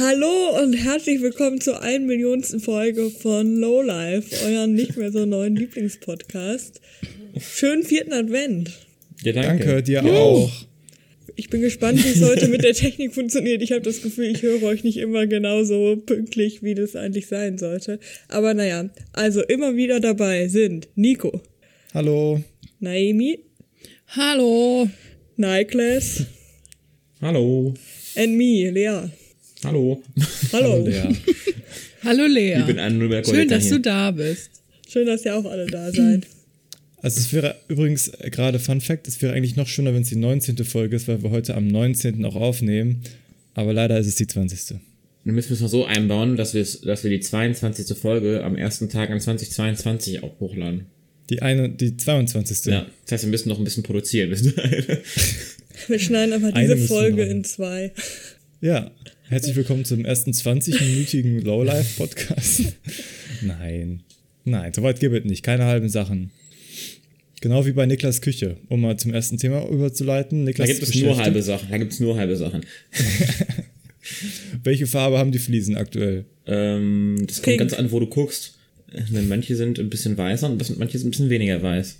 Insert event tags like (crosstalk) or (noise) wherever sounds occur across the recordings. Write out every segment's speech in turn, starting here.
Hallo und herzlich willkommen zur 1 Millionsten Folge von Lowlife, euren nicht mehr so neuen Lieblingspodcast. Schönen vierten Advent. Ja, danke. Danke, dir auch. Ich bin gespannt, wie es heute mit der Technik funktioniert. Ich habe das Gefühl, ich höre euch nicht immer genauso pünktlich, wie das eigentlich sein sollte. Aber naja, also immer wieder dabei sind Nico, Hallo. Naomi, Hallo. Niklas Hallo. and me, Lea. Hallo. Hallo. Lea. (laughs) Hallo Lea. Ich bin Nürnberger Schön, dass hier. du da bist. Schön, dass ihr auch alle da seid. Also es wäre übrigens äh, gerade Fun Fact, es wäre eigentlich noch schöner, wenn es die 19. Folge ist, weil wir heute am 19. auch aufnehmen. Aber leider ist es die 20. Dann müssen wir es mal so einbauen, dass, dass wir die 22. Folge am ersten Tag an 2022 auch hochladen. Die eine, die 22. Ja. Das heißt, wir müssen noch ein bisschen produzieren. Wir schneiden einfach diese Folge noch. in zwei. Ja. Herzlich willkommen zum ersten 20-minütigen Lowlife-Podcast. Nein. Nein, soweit gibt es nicht. Keine halben Sachen. Genau wie bei Niklas Küche, um mal zum ersten Thema überzuleiten. da Niklas gibt es ist nur halbe Sachen. Da gibt es nur halbe Sachen. (laughs) Welche Farbe haben die Fliesen aktuell? Ähm, das kommt Pink. ganz an, wo du guckst. Denn manche sind ein bisschen weißer und manche sind ein bisschen weniger weiß.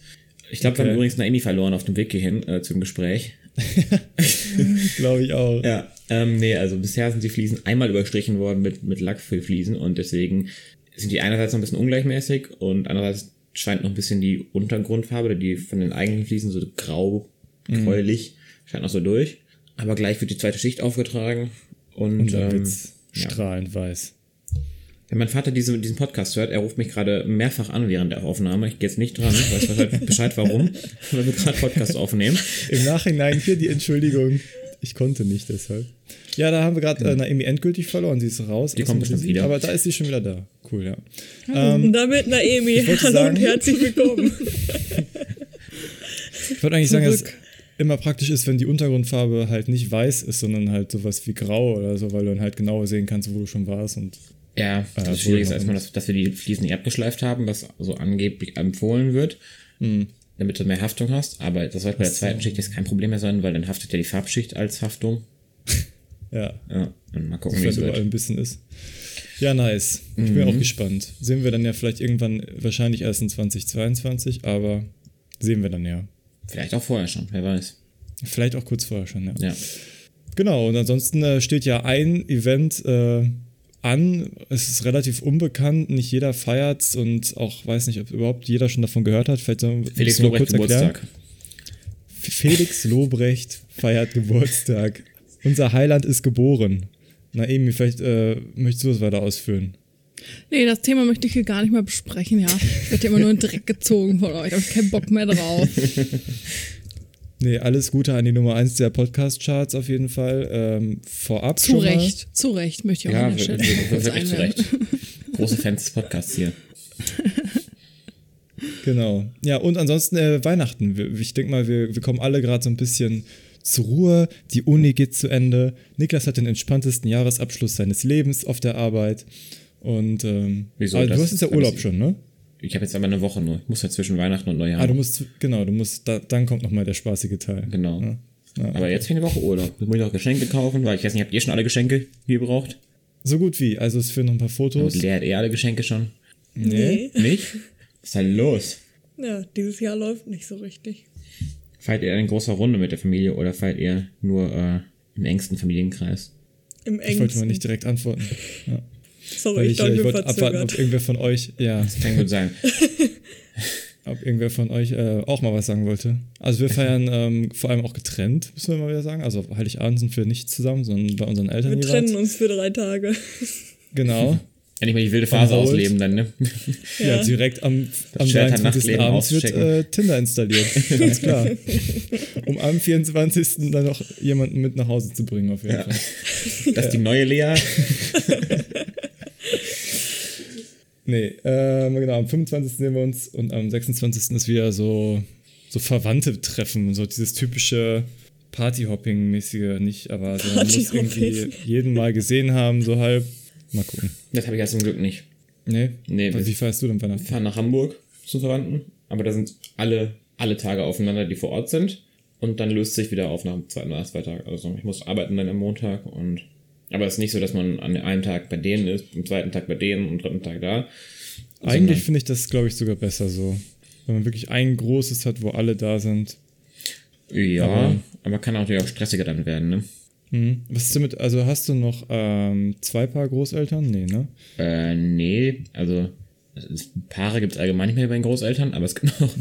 Ich glaube, wir Okay. haben übrigens Naomi verloren auf dem Weg hierhin äh, zum Gespräch. (laughs) Glaube ich auch. Ja, ähm, nee, also bisher sind die Fliesen einmal überstrichen worden mit, mit Lackfüllfliesen und deswegen sind die einerseits noch ein bisschen ungleichmäßig und andererseits scheint noch ein bisschen die Untergrundfarbe, die von den eigentlichen Fliesen so grau, gräulich, scheint noch so durch. Aber gleich wird die zweite Schicht aufgetragen und, Und dann ähm, ja. strahlend weiß. Wenn mein Vater diese, diesen Podcast hört, er ruft mich gerade mehrfach an während der Aufnahme. Ich gehe jetzt nicht dran, weiß Bescheid, Bescheid warum, (laughs) weil wir gerade Podcast aufnehmen. Im Nachhinein hier die Entschuldigung. Ich konnte nicht deshalb. Ja, da haben wir gerade äh, Naomi endgültig verloren. Sie ist raus. Die kommt bestimmt wieder. Aber da ist sie schon wieder da. Cool, ja. Und damit Naomi, hallo sagen- und herzlich willkommen. (laughs) Ich wollte eigentlich sagen, dass es Zurück. immer praktisch ist, wenn die Untergrundfarbe halt nicht weiß ist, sondern halt sowas wie grau oder so, weil du dann halt genauer sehen kannst, wo du schon warst. Und Ja, das Äh, ist erstmal, dass, dass wir die Fliesen nicht abgeschleift haben, was so angeblich empfohlen wird, damit du mehr Haftung hast. Aber das sollte bei der zweiten Schicht jetzt kein Problem mehr sein, weil dann haftet ja die Farbschicht als Haftung. (laughs) ja, Ja, und mal gucken, wie es wird. ein bisschen ist. Ja, nice. Ich bin auch gespannt. Sehen wir dann ja vielleicht irgendwann, wahrscheinlich erst in 2022, aber sehen wir dann ja. Vielleicht auch vorher schon, wer weiß. Vielleicht auch kurz vorher schon, ja. Ja. Genau, und ansonsten äh, steht ja ein Event äh, an. Es ist relativ unbekannt, nicht jeder feiert's und auch weiß nicht, ob überhaupt jeder schon davon gehört hat. Vielleicht wir Felix Lobrecht Geburtstag. Felix (laughs) Lobrecht feiert Geburtstag. Unser Heiland ist geboren. Naomi, vielleicht äh, möchtest du das weiter ausführen. Nee, das Thema möchte ich hier gar nicht mehr besprechen, ja. Ich werde immer nur in den Dreck gezogen von euch. Da ich keinen Bock mehr drauf. (laughs) Nee, alles Gute an die Nummer 1 der Podcast-Charts auf jeden Fall. Ähm, vorab Zu schon mal. Recht. Zu Recht möchte ich auch Ja, der Stelle wirklich zu. Recht. Große Fans des Podcasts hier. (laughs) Genau. Ja, und ansonsten äh, Weihnachten. Wir- Ich denke mal, wir, wir kommen alle gerade so ein bisschen zur Ruhe. Die Uni geht zu Ende. Niklas hat den entspanntesten Jahresabschluss seines Lebens auf der Arbeit. Und ähm, Wieso? aber du hast jetzt ja Urlaub schon, ne? Ich habe jetzt aber eine Woche nur. Ich muss ja zwischen Weihnachten und Neujahr. Ah, du musst, genau, du musst, da, dann kommt nochmal der spaßige Teil. Genau. Ja. Ja. Aber jetzt fehlt eine Woche Urlaub. Jetzt muss ich noch Geschenke kaufen, weil ich weiß nicht, habt ihr schon alle Geschenke, die ihr braucht? So gut wie. Also es fehlen noch ein paar Fotos. Und Lea hat eh alle Geschenke schon. Nee. Nicht? Was ist da los? Ja, dieses Jahr läuft nicht so richtig. Feiert ihr in großer Runde mit der Familie oder feiert ihr nur äh, im engsten Familienkreis? Im Ich wollte engsten. mal nicht direkt antworten. Ja. Sorry, ich, ich, ich wollte abwarten, ob irgendwer von euch, ja, Kann gut sein. (laughs) ob irgendwer von euch äh, auch mal was sagen wollte. Also wir feiern ähm, vor allem auch getrennt, müssen wir mal wieder sagen. Also Heiligabend sind wir nicht zusammen, sondern bei unseren Eltern Wir jeweils. trennen uns für drei Tage. Genau. (laughs) Endlich mal die wilde Phase ausleben dann, ne? (laughs) Ja, Ja. direkt am, am Schwert am 23. Nachtleben Abends wird äh, Tinder installiert. Ganz klar. Um am 24. dann noch jemanden mit nach Hause zu bringen, auf jeden Ja. Fall. Das ist die neue Lea. Nee, ähm, genau, am 25. sehen wir uns und am 26. ist wieder so, so Verwandte treffen, so dieses typische Partyhopping-mäßige, nicht, aber so, man muss irgendwie jeden Mal gesehen haben, so halb. Mal gucken. Das habe ich ja zum Glück nicht. Nee? Nee, Wie wir feierst du denn wir Weihnachten? fahren nach Hamburg zu Verwandten, aber da sind alle, alle Tage aufeinander, die vor Ort sind. Und dann löst sich wieder auf nach zwei, nach zwei Tagen. Also ich muss arbeiten dann am Montag und Aber es ist nicht so, dass man an einem Tag bei denen ist, am zweiten Tag bei denen und am dritten Tag da. Eigentlich finde ich das, glaube ich, sogar besser so. Wenn man wirklich ein großes hat, wo alle da sind. Ja, Aber- aber, kann natürlich auch stressiger dann werden, ne? Mhm. Was ist damit, also hast du noch ähm, zwei Paar Großeltern? Nee, ne? Äh, nee, also Paare gibt es allgemein nicht mehr bei den Großeltern, aber es gibt noch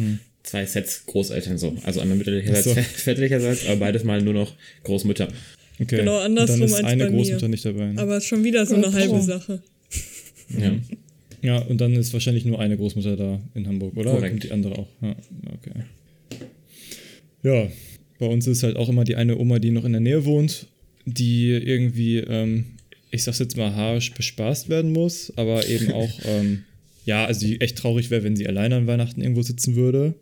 zwei Sets Großeltern so. Also einmal mütterlicherseits, so. (laughs) väterlicherseits, aber beides mal nur noch Großmütter. Okay. Genau andersrum Und dann ist als eine bei mir. Großmutter nicht dabei. Ne? Aber es ist schon wieder so eine Oh, halbe boah. Sache. Ja. Ja, und dann ist wahrscheinlich nur eine Großmutter da in Hamburg, oder? Korrekt. Und die andere auch. Ja, okay. Ja, bei uns ist halt auch immer die eine Oma, die noch in der Nähe wohnt, die irgendwie, ähm, ich sag's jetzt mal harsch, bespaßt werden muss, aber eben auch, (laughs) ähm, ja, also die echt traurig wäre, wenn sie alleine an Weihnachten irgendwo sitzen würde.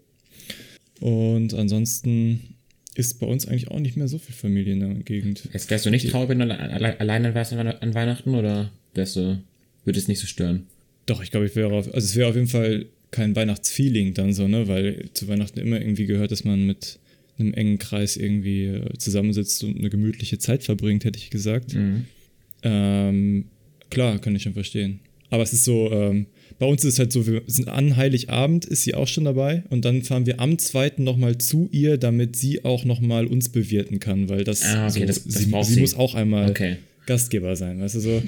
Und ansonsten ist bei uns eigentlich auch nicht mehr so viel Familie in der Gegend. Jetzt wärst du nicht traurig, wenn du alle- alle- alleine warst an, an Weihnachten oder wärst du, würde es nicht so stören? Doch, ich glaube, ich wäre auf, also es wäre auf jeden Fall kein Weihnachtsfeeling dann so, ne, weil zu Weihnachten immer irgendwie gehört, dass man mit einem engen Kreis irgendwie äh, zusammensitzt und eine gemütliche Zeit verbringt, hätte ich gesagt. Mhm. Ähm, klar, kann ich schon verstehen. Aber es ist so, ähm, bei uns ist es halt so, wir sind an Heiligabend, ist sie auch schon dabei und dann fahren wir am zweiten nochmal zu ihr, damit sie auch nochmal uns bewirten kann, weil das, Ah, okay, so, das- das sie, sie sie. muss auch einmal Okay. Gastgeber sein, weißt du so.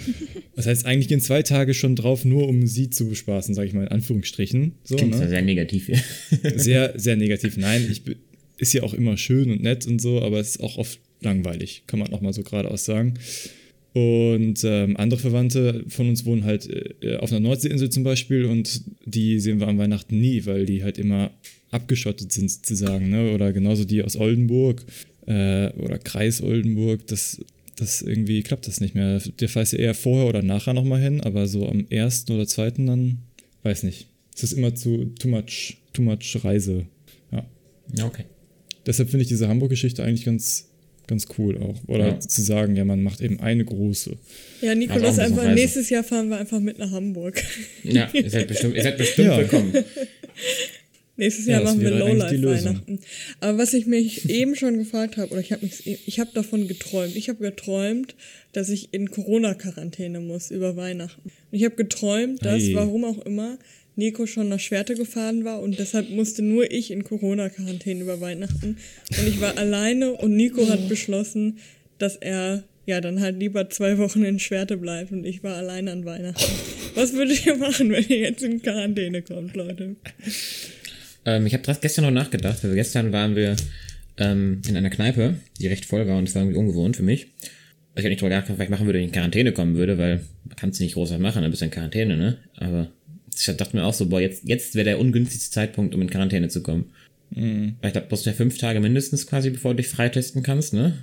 Das heißt, eigentlich gehen zwei Tage schon drauf, nur um sie zu bespaßen, sage ich mal in Anführungsstrichen. So, Klingt ja ne? sehr negativ. (laughs) Sehr, sehr negativ. Nein, ich, ist ja auch immer schön und nett und so, aber es ist auch oft langweilig, kann man auch mal so geradeaus sagen. Und ähm, andere Verwandte von uns wohnen halt äh, auf einer Nordseeinsel zum Beispiel und die sehen wir an Weihnachten nie, weil die halt immer abgeschottet sind sozusagen, ne? Oder genauso die aus Oldenburg äh, oder Kreis Oldenburg, das, das irgendwie klappt das nicht mehr. Der fährst du eher vorher oder nachher nochmal hin, aber so am ersten oder zweiten dann, weiß nicht. Es ist immer zu too much, too much Reise. Ja. ja, okay. Deshalb finde ich diese Hamburg-Geschichte eigentlich ganz, ganz cool auch. Oder Ja. zu sagen, ja, man macht eben eine große. Ja, Also ein bisschen einfach Reise. nächstes Jahr fahren wir einfach mit nach Hamburg. Ja, ihr seid bestimmt, ihr seid bestimmt Ja. willkommen. Nächstes Ja, Jahr das machen wir. Lowlife-Weihnachten. Aber was ich mich eben schon gefragt habe, oder ich habe mich, ich habe davon geträumt. Ich habe geträumt, dass ich in Corona-Quarantäne muss über Weihnachten. Und ich habe geträumt, dass, Ei. warum auch immer, Nico schon nach Schwerte gefahren war und deshalb musste nur ich in Corona-Quarantäne über Weihnachten. Und ich war alleine und Nico hat beschlossen, dass er ja dann halt lieber zwei Wochen in Schwerte bleibt und ich war alleine an Weihnachten. Was würdet ihr machen, wenn ihr jetzt in Quarantäne kommt, Leute? Ähm, ich habe gestern noch nachgedacht, weil gestern waren wir ähm, in einer Kneipe, die recht voll war und das war irgendwie ungewohnt für mich. Also ich habe nicht drüber nachgedacht, was ich machen würde, wenn ich in Quarantäne kommen würde, weil man kann es nicht groß was machen, dann bist du in Quarantäne, ne? Aber ich dachte mir auch so, boah, jetzt, jetzt wäre der ungünstigste Zeitpunkt, um in Quarantäne zu kommen. Weil ich glaube, du brauchst ja fünf Tage mindestens quasi, bevor du dich freitesten kannst, ne?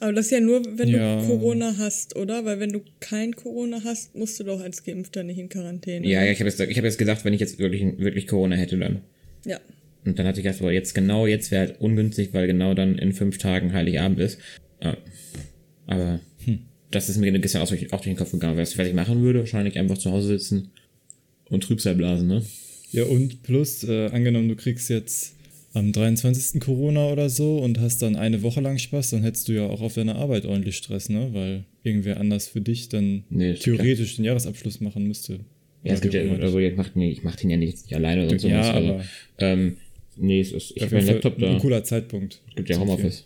Aber das ist ja nur, wenn Ja. du Corona hast, oder? Weil wenn du kein Corona hast, musst du doch als Geimpfter nicht in Quarantäne. Ja, ja, ich habe jetzt, ich hab jetzt gesagt, wenn ich jetzt wirklich, wirklich Corona hätte, dann. Ja. Und dann hatte ich gedacht, boah, jetzt genau, jetzt wäre halt ungünstig, weil genau dann in fünf Tagen Heiligabend ist. Ja. Aber das ist mir gestern auch durch, auch durch den Kopf gegangen. Weißt du, was ich machen würde? Wahrscheinlich einfach zu Hause sitzen und Trübsal blasen, ne? Ja, und plus, äh, angenommen, du kriegst jetzt am 23. Corona oder so und hast dann eine Woche lang Spaß, dann hättest du ja auch auf deiner Arbeit ordentlich Stress, ne? Weil irgendwer anders für dich dann Nee, theoretisch den Jahresabschluss machen müsste. Ja, es gibt ja, Oder also ich mach, nee, ich mach den ja nicht, nicht alleine oder so. Ja, also, aber- ähm, nee, es ist, ich habe jeden meinen Laptop da. Ein cooler Zeitpunkt. Es gibt ja Homeoffice.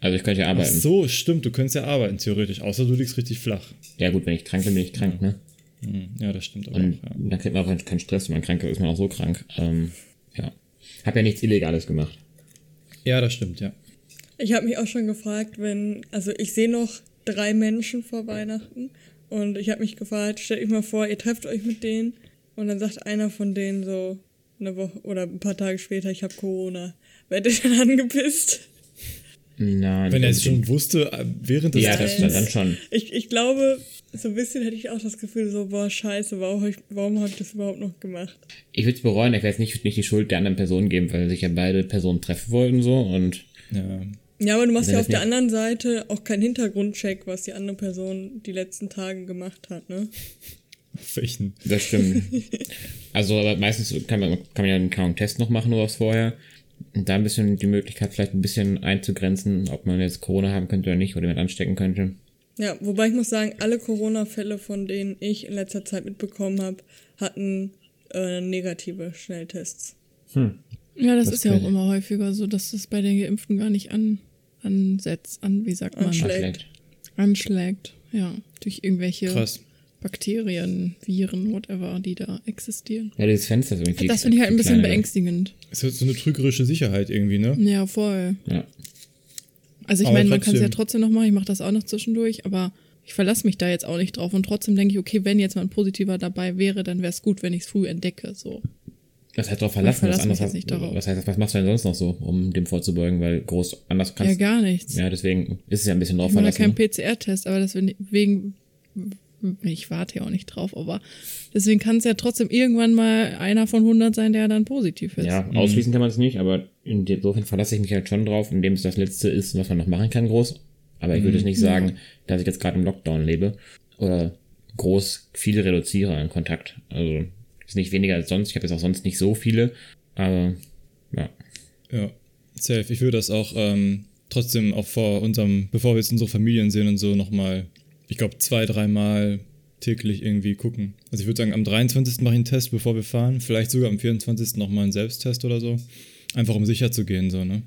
Also ich könnte ja Ach arbeiten. so, stimmt, du könntest ja arbeiten, theoretisch, außer du liegst richtig flach. Ja gut, wenn ich krank bin, bin ich krank, ne? Hm, Ja, das stimmt auch. Und Ja. dann kriegt man auch keinen- keinen Stress, wenn man krank ist, ist man auch so krank. Ähm, ja. Hab ja nichts Illegales gemacht. ja, das stimmt, ja. Ich habe mich auch schon gefragt, wenn, also ich sehe noch drei Menschen vor Weihnachten und ich habe mich gefragt, stellt euch mal vor, ihr trefft euch mit denen und dann sagt einer von denen so eine Woche oder ein paar Tage später, ich habe Corona. Werdet ihr dann (laughs) angepisst? Nein. Wenn er es schon wusste, äh, während des Ja, das, dann schon. Ich, ich glaube, so ein bisschen hätte ich auch das Gefühl, so, boah, scheiße, warum habe ich, warum hab ich das überhaupt noch gemacht? Ich würde es bereuen, ich werde jetzt nicht, nicht die Schuld der anderen Person geben, weil sich ja beide Personen treffen wollten so und Ja. Ja, aber du machst Wenn ja auf der anderen Seite auch keinen Hintergrundcheck, was die andere Person die letzten Tage gemacht hat, ne? Auf welchen? das stimmt. also aber meistens kann man, kann man ja einen kaum Test noch machen oder was vorher. Und da ein bisschen die Möglichkeit vielleicht ein bisschen einzugrenzen, ob man jetzt Corona haben könnte oder nicht oder jemand anstecken könnte. Ja, wobei ich muss sagen, alle Corona-Fälle, von denen ich in letzter Zeit mitbekommen habe, hatten äh, negative Schnelltests. Ja, das, Das ist ja auch ich. immer häufiger so, dass das bei den Geimpften gar nicht an, ansetzt, an, wie sagt man, Anschlägt. anschlägt. Ja, durch irgendwelche Krass. Bakterien, Viren, whatever, die da existieren. Ja, dieses Fenster ist irgendwie Das finde ich halt ein bisschen beängstigend. Es ist so eine trügerische Sicherheit irgendwie, ne? Ja, voll. Ja. Also ich Aber meine, man kann es ja trotzdem. noch machen, ich mache das auch noch zwischendurch, aber ich verlasse mich da jetzt auch nicht drauf und trotzdem denke ich, okay, wenn jetzt mal ein positiver dabei wäre, dann wäre es gut, wenn ich es früh entdecke. So. Das heißt darauf verlassen. verlasse Was, jetzt hast- nicht darauf. was heißt, was machst du denn sonst noch so, um dem vorzubeugen? Weil groß anders kannst ja, gar nichts. Ja, deswegen ist es ja ein bisschen drauf ich verlassen. keinen PCR-Test, aber deswegen, ich warte ja auch nicht drauf, aber deswegen kann es ja trotzdem irgendwann mal einer von 100 sein, der dann positiv ist. Ja, ausschließen kann man es nicht, aber insofern verlasse ich mich halt schon drauf, indem es das Letzte ist, was man noch machen kann, groß. Aber ich würde jetzt nicht sagen, dass ich jetzt gerade im Lockdown lebe oder groß viel reduziere an Kontakt. Also ist nicht weniger als sonst. Ich habe jetzt auch sonst nicht so viele, aber ja. Ja, safe. Ich würde das auch ähm, trotzdem auch vor unserem, bevor wir jetzt unsere Familien sehen und so nochmal, ich glaube, zwei, dreimal täglich irgendwie gucken. Also ich würde sagen, am 23. mache ich einen Test, bevor wir fahren. Vielleicht sogar am 24. nochmal einen Selbsttest oder so. Einfach um sicher zu gehen, so, ne?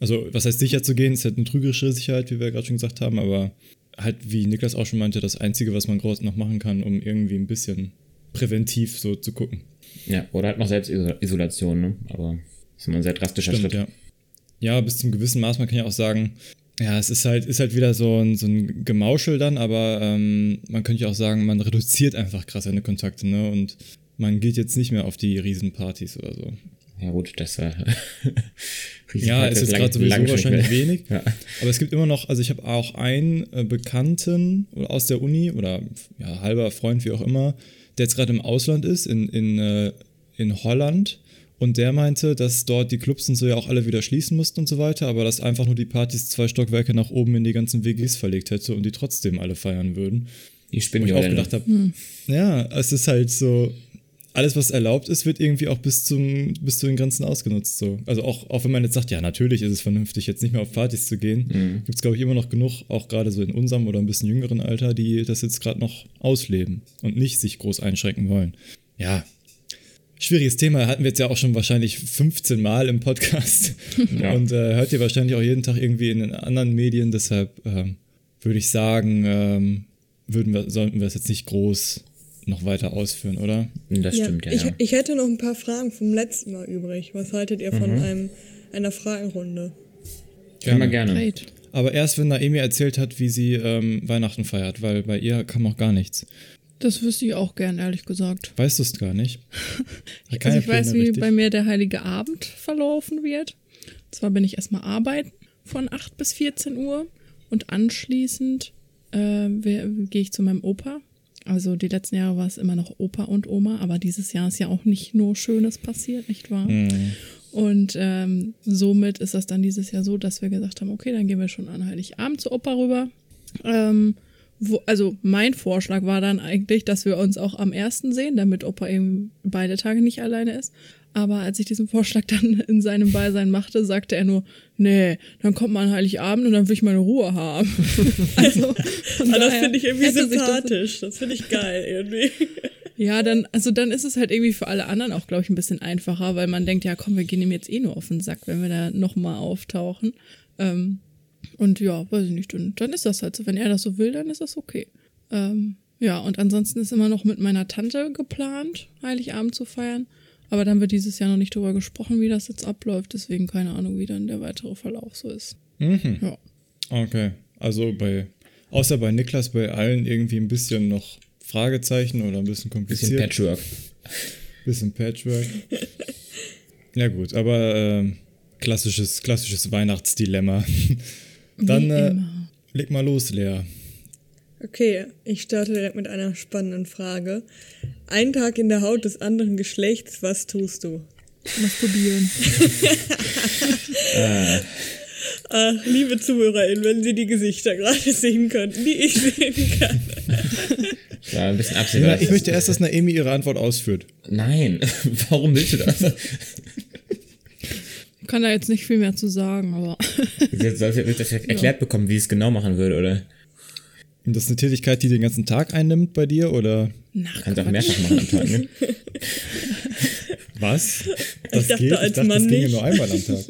Also, was heißt sicher zu gehen? Ist halt eine trügerische Sicherheit, wie wir gerade schon gesagt haben, aber halt, wie Niklas auch schon meinte, das Einzige, was man groß noch machen kann, um irgendwie ein bisschen präventiv so zu gucken. Ja, oder halt noch Selbstisolation, ne? Aber das ist immer ein sehr drastischer Stimmt, Schritt. ja. Ja, bis zum gewissen Maß, man kann ja auch sagen, ja, es ist halt, ist halt wieder so ein, so ein Gemauschel dann, aber ähm, man könnte ja auch sagen, man reduziert einfach krass seine Kontakte, ne? Und man geht jetzt nicht mehr auf die Riesenpartys oder so. Ja, gut, das (laughs) war. Ja, ist jetzt gerade sowieso wahrscheinlich wenig. Ja. Aber es gibt immer noch, also ich habe auch einen äh, Bekannten aus der Uni oder ja, halber Freund, wie auch immer, der jetzt gerade im Ausland ist, in, in, äh, in Holland. Und der meinte, dass dort die Clubs und so ja auch alle wieder schließen mussten und so weiter, aber dass einfach nur die Partys zwei Stockwerke nach oben in die ganzen WGs verlegt hätte und die trotzdem alle feiern würden. Wo spinnen ich ja auch gedacht habe, ja, es ist halt so, alles, was erlaubt ist, wird irgendwie auch bis, zum, bis zu den Grenzen ausgenutzt. So. Also auch, auch wenn man jetzt sagt, ja, natürlich ist es vernünftig, jetzt nicht mehr auf Partys zu gehen, gibt es, glaube ich, immer noch genug, auch gerade so in unserem oder ein bisschen jüngeren Alter, die das jetzt gerade noch ausleben und nicht sich groß einschränken wollen. Ja. Schwieriges Thema, hatten wir jetzt ja auch schon wahrscheinlich 15 Mal im Podcast. (laughs) Ja. Und äh, hört ihr wahrscheinlich auch jeden Tag irgendwie in den anderen Medien. Deshalb ähm, würde ich sagen, ähm, würden wir, sollten wir es jetzt nicht groß noch weiter ausführen, oder? Das stimmt, ja. ich, ja. ich hätte noch ein paar Fragen vom letzten Mal übrig. Was haltet ihr Mhm. von einem, einer Fragenrunde? Immer gerne. Great. Aber erst, wenn Naomi erzählt hat, wie sie ähm, Weihnachten feiert, weil bei ihr kam auch gar nichts. Das wüsste ich auch gern, ehrlich gesagt. Weißt du es gar nicht? (laughs) Hat Also ich weiß, wie richtig. bei mir der Heilige Abend verlaufen wird. Zwar bin ich erstmal arbeiten von 8 bis 14 Uhr und anschließend äh, gehe ich zu meinem Opa. Also die letzten Jahre war es immer noch Opa und Oma, aber dieses Jahr ist ja auch nicht nur Schönes passiert, nicht wahr? Mhm. Und ähm, somit ist das dann dieses Jahr so, dass wir gesagt haben, okay, dann gehen wir schon an Heiligabend zu Opa rüber. Ähm, wo, also mein Vorschlag war dann eigentlich, dass wir uns auch am ersten sehen, damit Opa eben beide Tage nicht alleine ist. Aber als ich diesen Vorschlag dann (laughs) in seinem Beisein machte, sagte er nur, nee, dann kommt man an Heiligabend und dann will ich meine Ruhe haben. (laughs) also, von Ah, das finde ich irgendwie sich das- sympathisch. Das, finde ich geil irgendwie. (laughs) ja, dann, also dann ist es halt irgendwie für alle anderen auch, glaube ich, ein bisschen einfacher, weil man denkt, ja komm, wir gehen ihm jetzt eh nur auf den Sack, wenn wir da nochmal auftauchen. Ähm, und ja, weiß ich nicht, dann, dann ist das halt so. Wenn er das so will, dann ist das okay. Ähm, ja, und ansonsten ist immer noch mit meiner Tante geplant, Heiligabend zu feiern. Aber dann wird dieses Jahr noch nicht drüber gesprochen, wie das jetzt abläuft. Deswegen keine Ahnung, wie dann der weitere Verlauf so ist. Mhm. Ja. Okay. Also bei, außer bei Niklas, bei allen irgendwie ein bisschen noch Fragezeichen oder ein bisschen Bisschen kompliziert. Patchwork. Bisschen Patchwork. ja gut, aber ähm, klassisches, klassisches Weihnachtsdilemma. Dann äh, leg mal los, Lea. Okay, ich starte direkt mit einer spannenden Frage. Ein Tag in der Haut des anderen Geschlechts, was tust du? Masturbieren. Ach, (laughs) liebe ZuhörerInnen, wenn Sie die Gesichter gerade sehen könnten, die ich sehen kann. (laughs) War ein bisschen absehbar. Ja, ich möchte erst, dass Naomi ihre Antwort ausführt. Nein, (laughs) warum willst du das? Ich kann da jetzt nicht viel mehr zu sagen, aber (laughs) Jetzt du das erklärt bekommen, wie ich es genau machen würde, oder? Und das ist eine Tätigkeit, die den ganzen Tag einnimmt bei dir oder Nach Kannst auch mehrfach machen am Tag, ne? (laughs) was? dachte, als ich dachte, Mann das ginge nicht. nur einmal am Tag.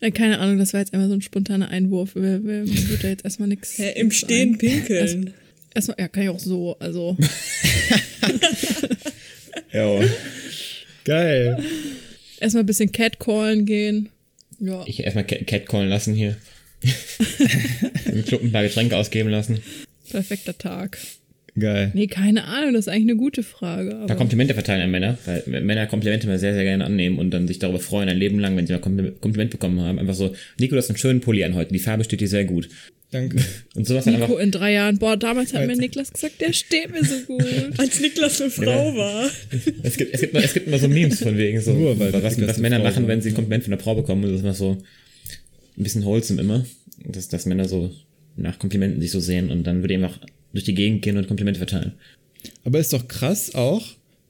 Äh, Keine Ahnung, das war jetzt einmal so ein spontaner Einwurf. Wer, wer wird da jetzt erstmal nichts. Hä, Im Stehen pinkeln. Erstmal, ja, kann ich auch so. Also, (laughs) Ja. Geil. Erstmal ein bisschen Catcallen gehen. Ja. Ich erstmal Cat- Catcallen lassen hier. (laughs) Im Club ein paar Getränke ausgeben lassen. Perfekter Tag. Geil. Nee, keine Ahnung, das ist eigentlich eine gute Frage. Da Komplimente verteilen an Männer, weil Männer Komplimente immer sehr, sehr gerne annehmen und dann sich darüber freuen, ein Leben lang, wenn sie mal Kompli- Kompliment bekommen haben. Einfach so, Nico, du hast einen schönen Pulli an heute, die Farbe steht dir sehr gut. Danke. Und sowas dann Nico einfach, in drei Jahren. Boah, damals hat mir. Niklas gesagt, der steht mir so gut. (laughs) Als Niklas eine Frau war. es gibt, es gibt, immer- es gibt immer so Memes von wegen so, Nur weil was, was Männer Frau machen, war. wenn sie ein Kompliment von einer Frau bekommen. Und das ist immer so ein bisschen wholesome immer, dass, dass Männer so nach Komplimenten sich so sehen und dann würde ich einfach durch die Gegend gehen und Komplimente verteilen. Aber ist doch krass auch,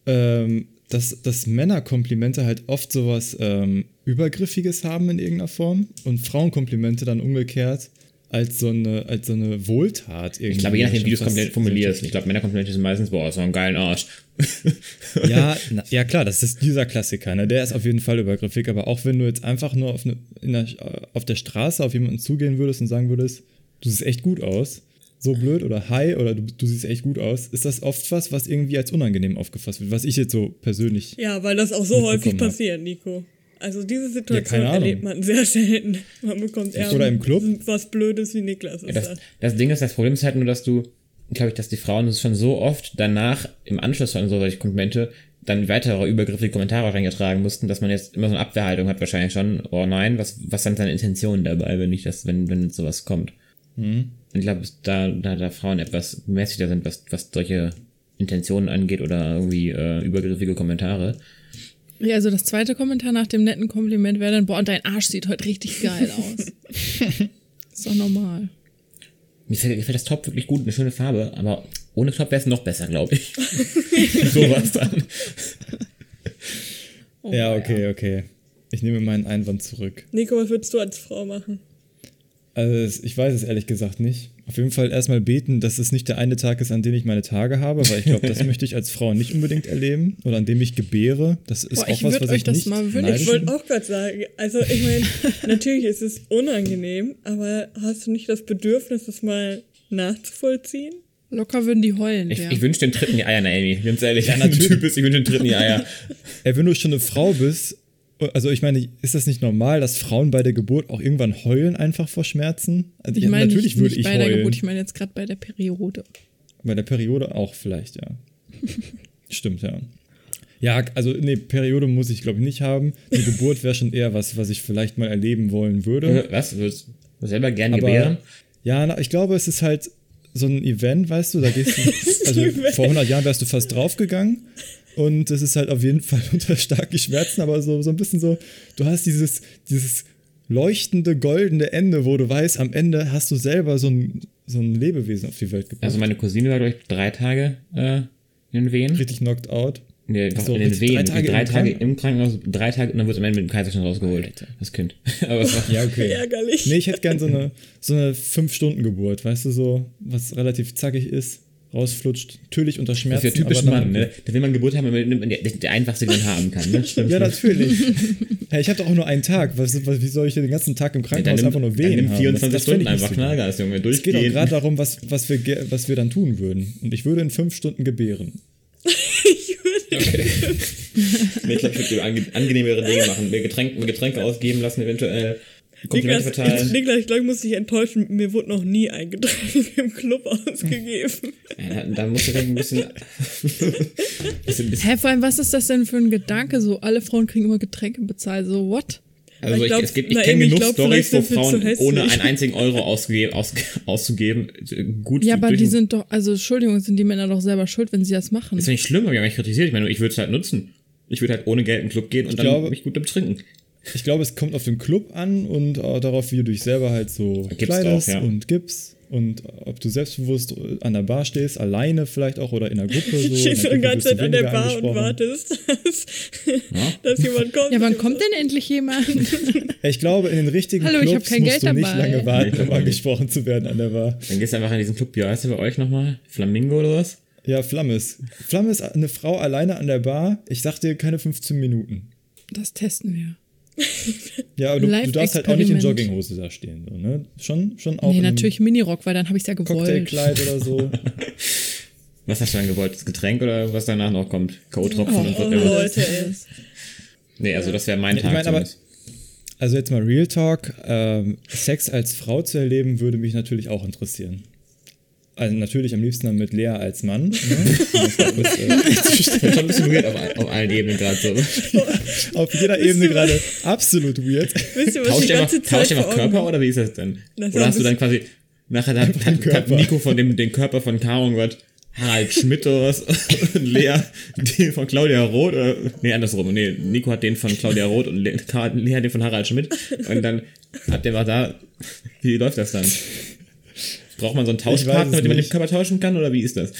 ähm, dass, dass Männerkomplimente halt oft sowas ähm, Übergriffiges haben in irgendeiner Form und Frauenkomplimente dann umgekehrt als so eine, als so eine Wohltat irgendwie. Ich glaube, je nachdem, wie du es komplett formulierst. Ich glaube, Männerkomplimente sind meistens, boah, so einen geilen Arsch. (laughs) Ja, na, ja klar, das ist dieser Klassiker, ne? Der ist auf jeden Fall übergriffig, aber auch wenn du jetzt einfach nur auf, eine, in der, auf der Straße auf jemanden zugehen würdest und sagen würdest, du siehst echt gut aus, so blöd oder hi oder du, du siehst echt gut aus, ist das oft was, was irgendwie als unangenehm aufgefasst wird, was ich jetzt so persönlich. Ja, weil das auch so häufig passiert, Nico. Also diese Situation Ahnung. erlebt man sehr selten. Man bekommt eher Oder im Club. was Blödes wie Niklas ist Das, das. das Ding ist, das Problem ist halt nur, dass du, glaube ich, dass die Frauen das schon so oft danach im Anschluss von solche Komplimente dann weitere übergriffige Kommentare reingetragen mussten, dass man jetzt immer so eine Abwehrhaltung hat wahrscheinlich schon. Oh nein, was, was sind seine Intentionen dabei, wenn nicht das, wenn, wenn sowas kommt? Und ich glaube, da, da, da Frauen etwas mäßiger sind, was, was solche Intentionen angeht oder irgendwie äh, übergriffige Kommentare. Ja, also das zweite Kommentar nach dem netten Kompliment wäre dann, boah, dein Arsch sieht heute richtig geil aus. (laughs) ist doch normal. Mir gefällt, gefällt das Top wirklich gut, eine schöne Farbe, aber ohne Top wäre es noch besser, glaube ich. (laughs) Sowas dann. Oh, ja, okay, okay. Ich nehme meinen Einwand zurück. Nico, was würdest du als Frau machen? Also ich weiß es ehrlich gesagt nicht. Auf jeden Fall erstmal beten, dass es nicht der eine Tag ist, an dem ich meine Tage habe, weil ich glaube, das (laughs) möchte ich als Frau nicht unbedingt erleben oder an dem ich gebäre. Das ist Boah, auch was, was euch ich das nicht mal wünschen. Ich wollte auch gerade sagen, also ich meine, (laughs) natürlich ist es unangenehm, aber hast du nicht das Bedürfnis, das mal nachzuvollziehen? Locker würden die heulen. Ich, ja. ich wünsche den Tritt in die Eier, Naomi. Ganz ehrlich, ja, (laughs) natürlich. Typ ist, ich wünsche den Tritt in die Eier. Ey, wenn du schon eine Frau bist, also ich meine, ist das nicht normal, dass Frauen bei der Geburt auch irgendwann heulen einfach vor Schmerzen? Also ich ja, meine natürlich nicht, würde nicht ich bei der heulen. Geburt, ich meine jetzt gerade bei der Periode. Bei der Periode auch vielleicht, ja. (laughs) Stimmt, ja. Ja, also nee, Periode muss ich glaube ich nicht haben. Die Geburt wäre schon eher was, was ich vielleicht mal erleben wollen würde. Was? Du würdest selber gern Aber gebären? ja, na, ich glaube, es ist halt so ein Event, weißt du, da gehst du, (laughs) also vor 100 Jahren wärst du fast draufgegangen und es ist halt auf jeden Fall (laughs) unter starken Schmerzen, aber so, so ein bisschen so, du hast dieses, dieses leuchtende, goldene Ende, wo du weißt, am Ende hast du selber so ein, so ein Lebewesen auf die Welt gebracht. Also meine Cousine war, glaube ich, drei Tage äh, in den Wehen. richtig knocked out. Nee, so, in den Wehen. drei Tage drei im Tage im Krankenhaus, drei Tage und dann wurde es am Ende mit dem Kaiserschnitt rausgeholt. Das Kind. (laughs) Aber Ja, okay. Ärgerlich. Nee, ich hätte gern so eine, so eine 5-Stunden-Geburt, weißt du, so, was relativ zackig ist, rausflutscht, natürlich unter das Schmerzen. ist ja typisch aber dann- Mann, ne? Da will man Geburt haben, nimmt man der, einfachste, den man haben kann, ne? Ja, natürlich. (laughs) hey, ich habe doch auch nur einen Tag. Was, was, wie soll ich denn den ganzen Tag im dann Krankenhaus nimm, einfach nur dann Wehen nimm haben? 24 das, das Stunden ich einfach. Knallgas, Junge. Es geht auch gerade darum, was, was, wir, was wir dann tun würden. Und ich würde in fünf Stunden gebären. Nee, ich glaube, ich würde (laughs) ange angenehmere Dinge machen. Mir Getränke, Getränke ausgeben lassen, eventuell Komplimente Niklas, verteilen. ich, (laughs) Niklas, ich glaube, ich muss dich enttäuschen. Mir wurde noch nie ein Getränk im Club ausgegeben. (laughs) Ja, da, musst du vielleicht ein bisschen. (laughs) bisschen, bisschen Hä, vor allem, was ist das denn für ein Gedanke? So, alle Frauen kriegen immer Getränke bezahlt. So, what? also ich ich, glaub, es gibt, ich kenne ich genug glaub, Stories, wo Frauen ohne einen einzigen Euro ausge aus auszugeben gut Ja, aber die sind doch, also Entschuldigung, sind die Männer doch selber schuld, wenn sie das machen. Ist ja nicht schlimm, aber ich habe mich kritisiert. Ich meine, ich würde es halt nutzen. Ich würde halt ohne Geld in den Club gehen und dann glaube- mich gut betrinken. Ich glaube, es kommt auf den Club an und auch darauf, wie du dich selber halt so Gibst kleidest auch, ja. und gibst. Und ob du selbstbewusst an der Bar stehst, alleine vielleicht auch oder in einer Gruppe. So. (laughs) Stehst du In die ganze Zeit an der Bar und wartest, (laughs) dass, dass jemand kommt. Ja, wann kommt denn endlich jemand? (laughs) Ich glaube, in den richtigen Hallo, Clubs kein musst Geld du nicht dabei. lange warten, um angesprochen zu werden an der Bar. Dann gehst du einfach in diesen Club, wie heißt der bei euch nochmal? Flamingo oder was? Ja, Flammes. Flammes, eine Frau alleine an der Bar. Ich sag dir, keine 15 Minuten. Das testen wir. Ja, aber du, du darfst halt auch nicht in. Jogginghose da stehen. So, ne? Schon, schon auch nee, natürlich Minirock, weil dann habe ich es ja gewollt. Cocktailkleid oder so. (laughs) Was hast du dann gewollt? Das Getränk oder was danach noch kommt? K.O.-Tropfen Oh, und oh, whatever. Leute, ey. Nee, also das wäre mein Ich Tag mein, aber-. Also jetzt mal Real Talk. Ähm, Sex als Frau zu erleben, würde mich natürlich auch interessieren. Also natürlich am liebsten dann mit Lea als Mann. Ne? Das, (laughs) äh, Das ist schon ein bisschen weird auf, auf allen Ebenen gerade so. (laughs) auf jeder Ebene gerade absolut weird. Wisst ihr, was Tauscht die einfach, Zeit tauscht Körper oder wie ist das denn? Das oder war hast du dann quasi, nachher hat, hat, hat. Nico von dem, den Körper von Caro gehört, Harald Schmidt oder was? Und Lea den von Claudia Roth oder, nee, andersrum. Nee, Nico hat den von Claudia Roth und Lea den von Harald Schmidt. Und dann habt ihr mal da, wie läuft das dann? Braucht man so einen Tauschpartner, mit dem man den. Körper tauschen kann oder wie ist das?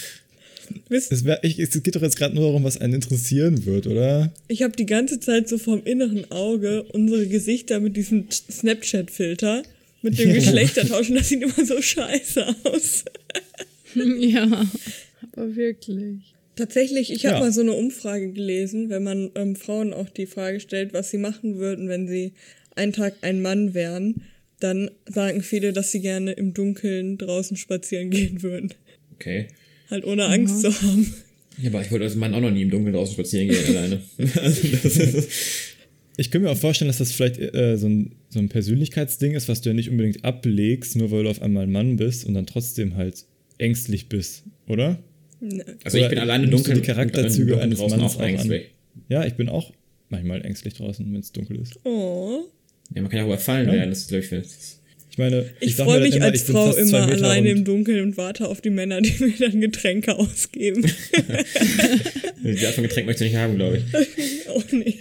Es, wär, ich, es geht doch jetzt gerade nur darum, was einen interessieren wird, oder? ich habe die ganze Zeit so vom inneren Auge unsere Gesichter mit diesem Snapchat-Filter, mit dem Ja. Geschlechtertauschen, das sieht immer so scheiße aus. (laughs) ja, aber wirklich. Tatsächlich, ich habe Ja. mal so eine Umfrage gelesen, wenn man ähm, Frauen auch die Frage stellt, was sie machen würden, wenn sie einen Tag ein Mann wären, dann sagen viele, dass sie gerne im Dunkeln draußen spazieren (laughs) gehen würden. Okay. Halt ohne Angst zu haben. Ja, aber ich wollte als Mann auch noch nie im Dunkeln draußen spazieren gehen (laughs) alleine. Also Ich könnte mir auch vorstellen, dass das vielleicht äh, so, ein, so ein Persönlichkeitsding ist, was du ja nicht unbedingt ablegst, nur weil du auf einmal ein Mann bist und dann trotzdem halt ängstlich bist, oder? also ich Oder bin alleine im nimmst du Dunkeln, die Charakterzüge eines draußen Mannes auch auch an? ängstlich. Ja, ich bin auch manchmal ängstlich draußen, wenn es dunkel ist. Oh. Ja, man kann ja auch überfallen Ja. werden, das ist, glaube ich, für, Ich meine, Ich, mir freue mich immer, als ich Frau immer alleine im Dunkeln und warte auf die Männer, die mir dann Getränke ausgeben. (laughs) die Art von Getränk möchte ich nicht haben, glaube ich. (laughs) oh nee.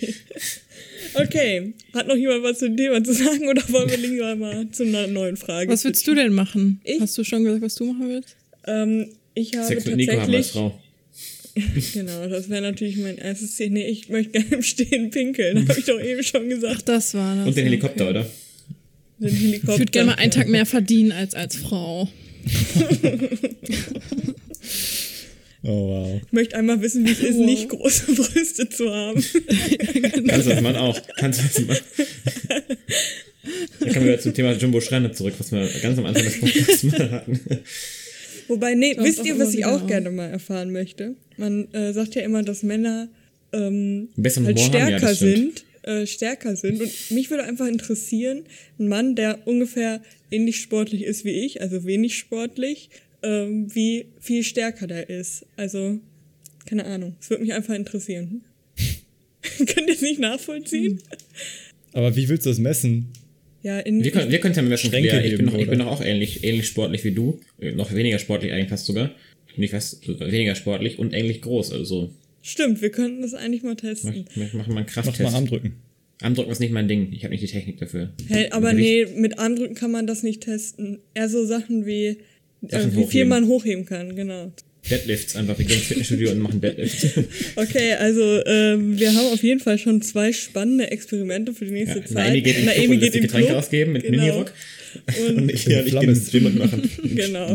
Okay, hat noch jemand was zu dem Thema zu sagen oder wollen wir lieber mal zu einer neuen Frage? Was willst du denn machen? Ich? Hast du schon gesagt, was du machen willst? Ähm, ich habe Sex mit Nico haben wir als tatsächlich. Frau. (laughs) (laughs) Genau, das wäre natürlich mein erstes Ziel. Nee, ich möchte gerne im Stehen pinkeln, (laughs) habe ich doch eben schon Ach, gesagt. das war das. Und den Helikopter, okay. oder? Den Helikopter. Ich würde gerne mal einen Tag mehr verdienen als als Frau. Oh, wow. Ich möchte einmal wissen, wie es ist, Wow. nicht große Brüste zu haben. Kannst du das Mann auch. Kannst du das Mann. Dann kommen wir wieder zum Thema Jumbo Schreiner zurück, was wir ganz am Anfang des Podcasts mal hatten. Wobei, nee, wisst ihr, was ich auch gerne mal erfahren möchte? Man äh, sagt ja immer, dass Männer ähm, halt ja, stärker stimmt. sind. Äh, stärker sind. Und mich würde einfach interessieren, ein Mann, der ungefähr ähnlich sportlich ist wie ich, also wenig sportlich, ähm, wie viel stärker der ist. Also, keine Ahnung. Es würde mich einfach interessieren. (laughs) Könnt ihr es nicht nachvollziehen? Aber wie willst du das messen? Ja, in, Wir können, wir können es ja am besten Schränke. Ich bin, noch, ich bin oder? noch auch ähnlich, ähnlich sportlich wie du. Äh, Noch weniger sportlich eigentlich fast sogar. Nicht fast, weniger sportlich und ähnlich groß. Also, Stimmt, wir könnten das eigentlich mal mach, testen. mach, mach mal einen Mach Krafttest. mal Armdrücken. Armdrücken ist nicht mein Ding. Ich habe nicht die Technik dafür. Hey, aber nee, mit Armdrücken kann man das nicht testen. Eher so Sachen wie, äh, Sachen wie viel hochheben. man hochheben kann, genau. Deadlifts einfach. Wir gehen ins Fitnessstudio und machen Deadlifts. (laughs) Okay, also ähm, wir haben auf jeden Fall schon zwei spannende Experimente für die nächste Ja, Zeit. Naomi geht in und lässt die Getränke Club. ausgeben mit Genau. Minirock. Und (laughs) Und ich, ja, ich gehe ins Gym und machen. (laughs) Genau.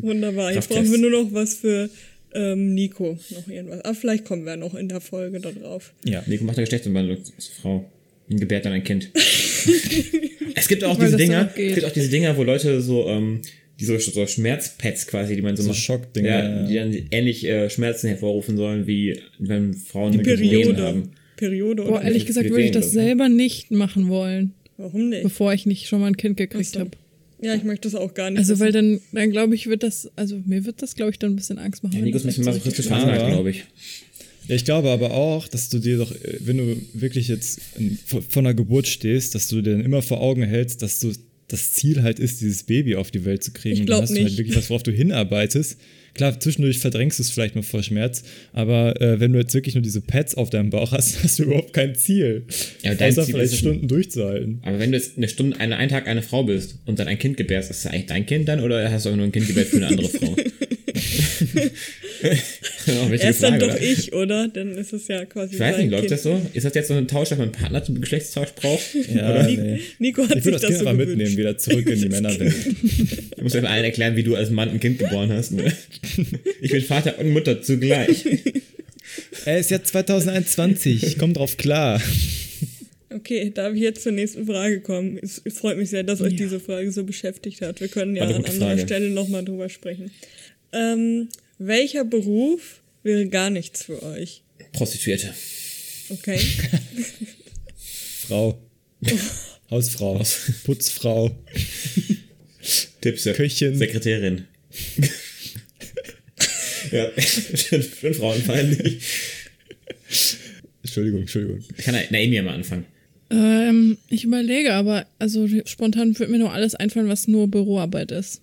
Wunderbar. Jetzt brauchen wir nur noch was für ähm, Nico. Noch irgendwas. Aber vielleicht kommen wir noch in der Folge da drauf. Ja. Nico macht eine Geschlechtsumwandlung als Frau. Und gebärt dann ein Kind. (laughs) es gibt auch Weil diese Dinger, es gibt auch diese Dinger, wo Leute so, ähm, die so, so Schmerzpads quasi, die man so, So macht. Schockdinger, Ja, die dann ähnlich äh, Schmerzen hervorrufen sollen, wie wenn Frauen Die Periode. haben. Periode Boah, ehrlich gesagt würde ich das selber nicht machen wollen, Warum nicht? bevor ich nicht schon mal ein Kind gekriegt habe. Ja, ich möchte das auch gar nicht. Also, wissen. weil dann, dann glaube ich, wird das, also mir wird das, glaube ich, dann ein bisschen Angst machen. Ja, Nico ist ein bisschen masochistisch veranlagt, glaube ich. Ja, ich glaube aber auch, dass du dir doch, äh, wenn du wirklich jetzt vor einer Geburt stehst, dass du dir dann immer vor Augen hältst, dass du das Ziel halt ist, dieses Baby auf die Welt zu kriegen. Ich Und dann hast du halt nicht. wirklich was, worauf du hinarbeitest. Klar, zwischendurch verdrängst du es vielleicht mal vor Schmerz, aber äh, wenn du jetzt wirklich nur diese Pads auf deinem Bauch hast, (laughs) hast du überhaupt kein Ziel. Ja, dein außer Ziel vielleicht Stunden durchzuhalten. Aber wenn du jetzt eine Stunde, eine, einen Tag eine Frau bist und dann ein Kind gebärst, ist das eigentlich dein Kind dann oder hast du auch nur ein Kind gebärt für eine andere Frau? (laughs) (laughs) Genau, Er ist dann doch oder? ich, oder? Dann ist es ja quasi Ich weiß nicht, läuft kind. das so? Ist das jetzt so ein Tausch, dass man einen Partner zum Geschlechtstausch braucht? (laughs) Ja, nee. Nico hat Ich sich das das Kind so einfach gewünscht. mitnehmen, wieder zurück in die (laughs) Männerwelt. Du musst einfach allen erklären, wie du als Mann ein Kind geboren hast. Ne? Ich bin Vater und Mutter zugleich. Er ist jetzt 2021, komm drauf klar. Okay, darf ich jetzt zur nächsten Frage kommen? Es, freut mich sehr, dass euch Ja. diese Frage so beschäftigt hat. Wir können ja an anderer Frage. Stelle nochmal drüber sprechen. Ähm, welcher Beruf wäre gar nichts für euch? Prostituierte. Okay. (laughs) Frau. (laughs) Hausfrau. Putzfrau. Tipps. Köchin. Sekretärin. (laughs) ja, schön, frauenfeindlich. Entschuldigung, Entschuldigung. Kann Naomi ja mal anfangen. Ähm, ich überlege, aber also spontan wird mir nur alles einfallen, was nur Büroarbeit ist.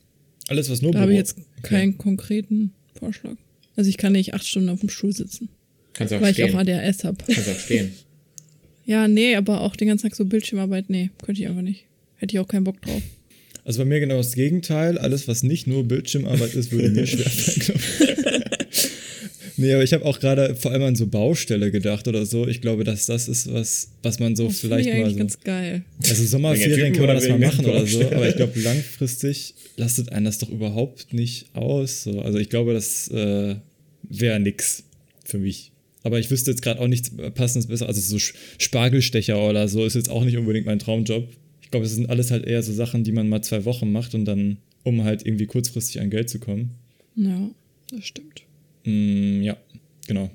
Alles, was nur Da habe ich Büro- jetzt keinen konkreten Vorschlag. Also ich kann nicht acht Stunden auf dem Stuhl sitzen, Kannst auch weil ich stehen. auch ADHS habe. Kannst auch stehen. (laughs) Ja, nee, aber auch den ganzen Tag so Bildschirmarbeit, nee, könnte ich einfach nicht. Hätte ich auch keinen Bock drauf. Also bei mir genau das Gegenteil. Alles, was nicht nur Bildschirmarbeit ist, würde mir (laughs) schwerfallen. (laughs) nee, aber ich habe auch gerade vor allem an so Baustelle gedacht oder so. Ich glaube, dass das ist was, was man so Das vielleicht ich mal so. ganz geil. Also Sommerferien kann man das mal machen der oder so, aber ich glaube, langfristig lastet einen das doch überhaupt nicht aus. So. Also ich glaube, das äh, wäre nix für mich. Aber ich wüsste jetzt gerade auch nichts passendes besser. Also so Spargelstecher oder so ist jetzt auch nicht unbedingt mein Traumjob. Ich glaube, es sind alles halt eher so Sachen, die man mal zwei Wochen macht und dann, um halt irgendwie kurzfristig an Geld zu kommen. Ja, das stimmt. Mm, ja, genau.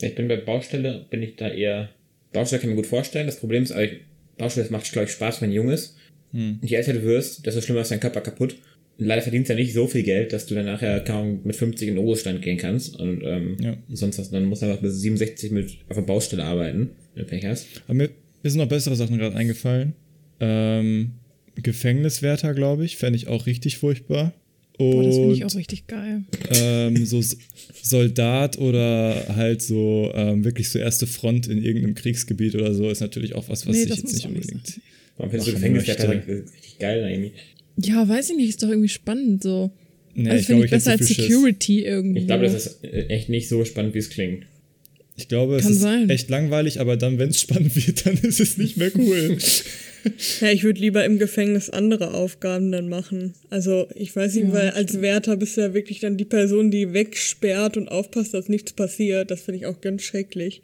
Ich bin bei Baustelle, bin ich da eher. Baustelle kann ich mir gut vorstellen. Das Problem ist, Baustelle das macht, glaube ich, Spaß, wenn man jung ist. Und je älter du wirst, desto schlimmer ist dein Körper kaputt. Und leider verdienst du ja nicht so viel Geld, dass du dann nachher kaum mit 50 in den Ruhestand gehen kannst. Und ähm, Ja. sonst hast, dann musst du einfach bis 67 mit auf der Baustelle arbeiten, wenn du Pech hast. Aber mir, mir sind noch bessere Sachen gerade eingefallen. Ähm, Gefängniswärter, glaube ich, fände ich auch richtig furchtbar. Und Boah, das finde ich auch richtig geil. ähm, so Soldat oder halt so ähm, wirklich so erste Front in irgendeinem Kriegsgebiet oder so ist natürlich auch was, was Nee, ich jetzt nicht unbedingt. Warum findest du Gefängniswärter möchte. richtig geil, Naomi? Ja, weiß ich nicht, ist doch irgendwie spannend so. Nee, also ich finde glaube, ich besser als. Security irgendwie. Ich glaube, das ist äh, echt nicht so spannend, wie es klingt. Ich glaube, es Kann ist sein. echt langweilig, aber dann, wenn es spannend (laughs) wird, dann ist es nicht mehr cool. (laughs) (laughs) Ja, ich würde lieber im Gefängnis andere Aufgaben dann machen. Also, ich weiß nicht, Ja, weil als Wärter bist du ja wirklich dann die Person, die wegsperrt und aufpasst, dass nichts passiert. Das finde ich auch ganz schrecklich.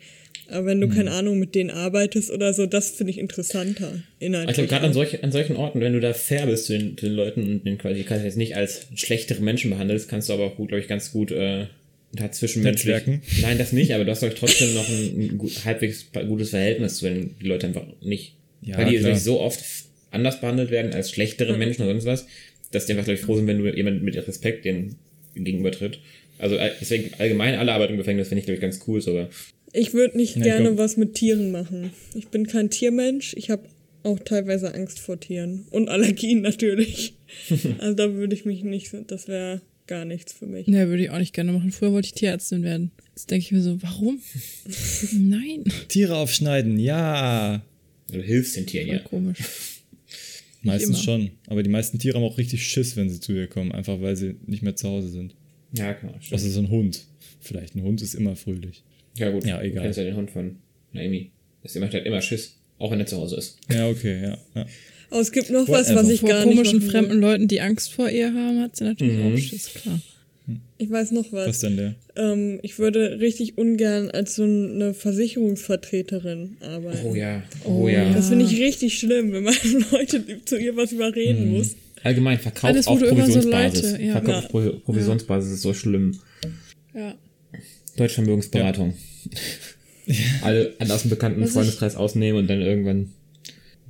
Aber wenn du, keine Ahnung, mit denen arbeitest oder so, das finde ich interessanter. Inhaltlich. Ich glaube, gerade an, solch, an solchen Orten, wenn du da fair bist zu den, zu den Leuten und den quasi kannst du jetzt nicht als schlechtere Menschen behandelst, kannst du aber auch, glaube ich, ganz gut äh, da zwischenmenschlich. Nein, das nicht, aber du hast doch trotzdem noch ein, ein gut, halbwegs gutes Verhältnis zu den die Leute einfach nicht. Ja, weil die klar. so oft anders behandelt werden als schlechtere Menschen oder sonst was, dass die einfach, glaube ich, froh sind, wenn du jemand mit Respekt denen gegenübertritt. Also deswegen allgemein alle Arbeit im Gefängnis finde ich, glaube ich, ganz cool sogar. Ich würde nicht Ja, gerne glaub- was mit Tieren machen. Ich bin kein Tiermensch. Ich habe auch teilweise Angst vor Tieren. Und Allergien (laughs) natürlich. (laughs) also da würde ich mich nicht, das wäre gar nichts für mich. Nee, würde ich auch nicht gerne machen. Früher wollte ich Tierärztin werden. Jetzt denke ich mir so, warum? (laughs) Nein. Tiere aufschneiden, ja. Du hilfst den Tieren Voll ja. komisch. (laughs) Meistens schon. Aber die meisten Tiere haben auch richtig Schiss, wenn sie zu dir kommen, einfach weil sie nicht mehr zu Hause sind. Ja, genau. Stimmt. So ein Hund. Vielleicht ein Hund ist immer fröhlich. Ja, gut. Ja, egal. Du kennst ja den Hund von Naomi. Das macht halt immer Schiss, auch wenn er zu Hause ist. Ja, okay, ja. ja. Aber es gibt noch was, Whatever. was ich Vor gar nicht komischen machen fremden. Leuten, die Angst vor ihr haben, hat sie natürlich Mhm. auch Schiss, klar. Ich weiß noch was. Was denn der? Ähm, ich würde richtig ungern als so eine Versicherungsvertreterin arbeiten. Oh ja, Oh oh, ja. ja. Das finde ich richtig schlimm, wenn man (laughs) Leute zu ihr was überreden Mhm. muss. Allgemein, Verkauf Alles, auf so Provisionsbasis. Leute- ja. Verkauf Ja. auf Pro Provisionsbasis ist so schlimm. Ja. Deutsche Vermögensberatung. Alle, alle aus dem bekannten Was ich- Freundeskreis ausnehmen und dann irgendwann.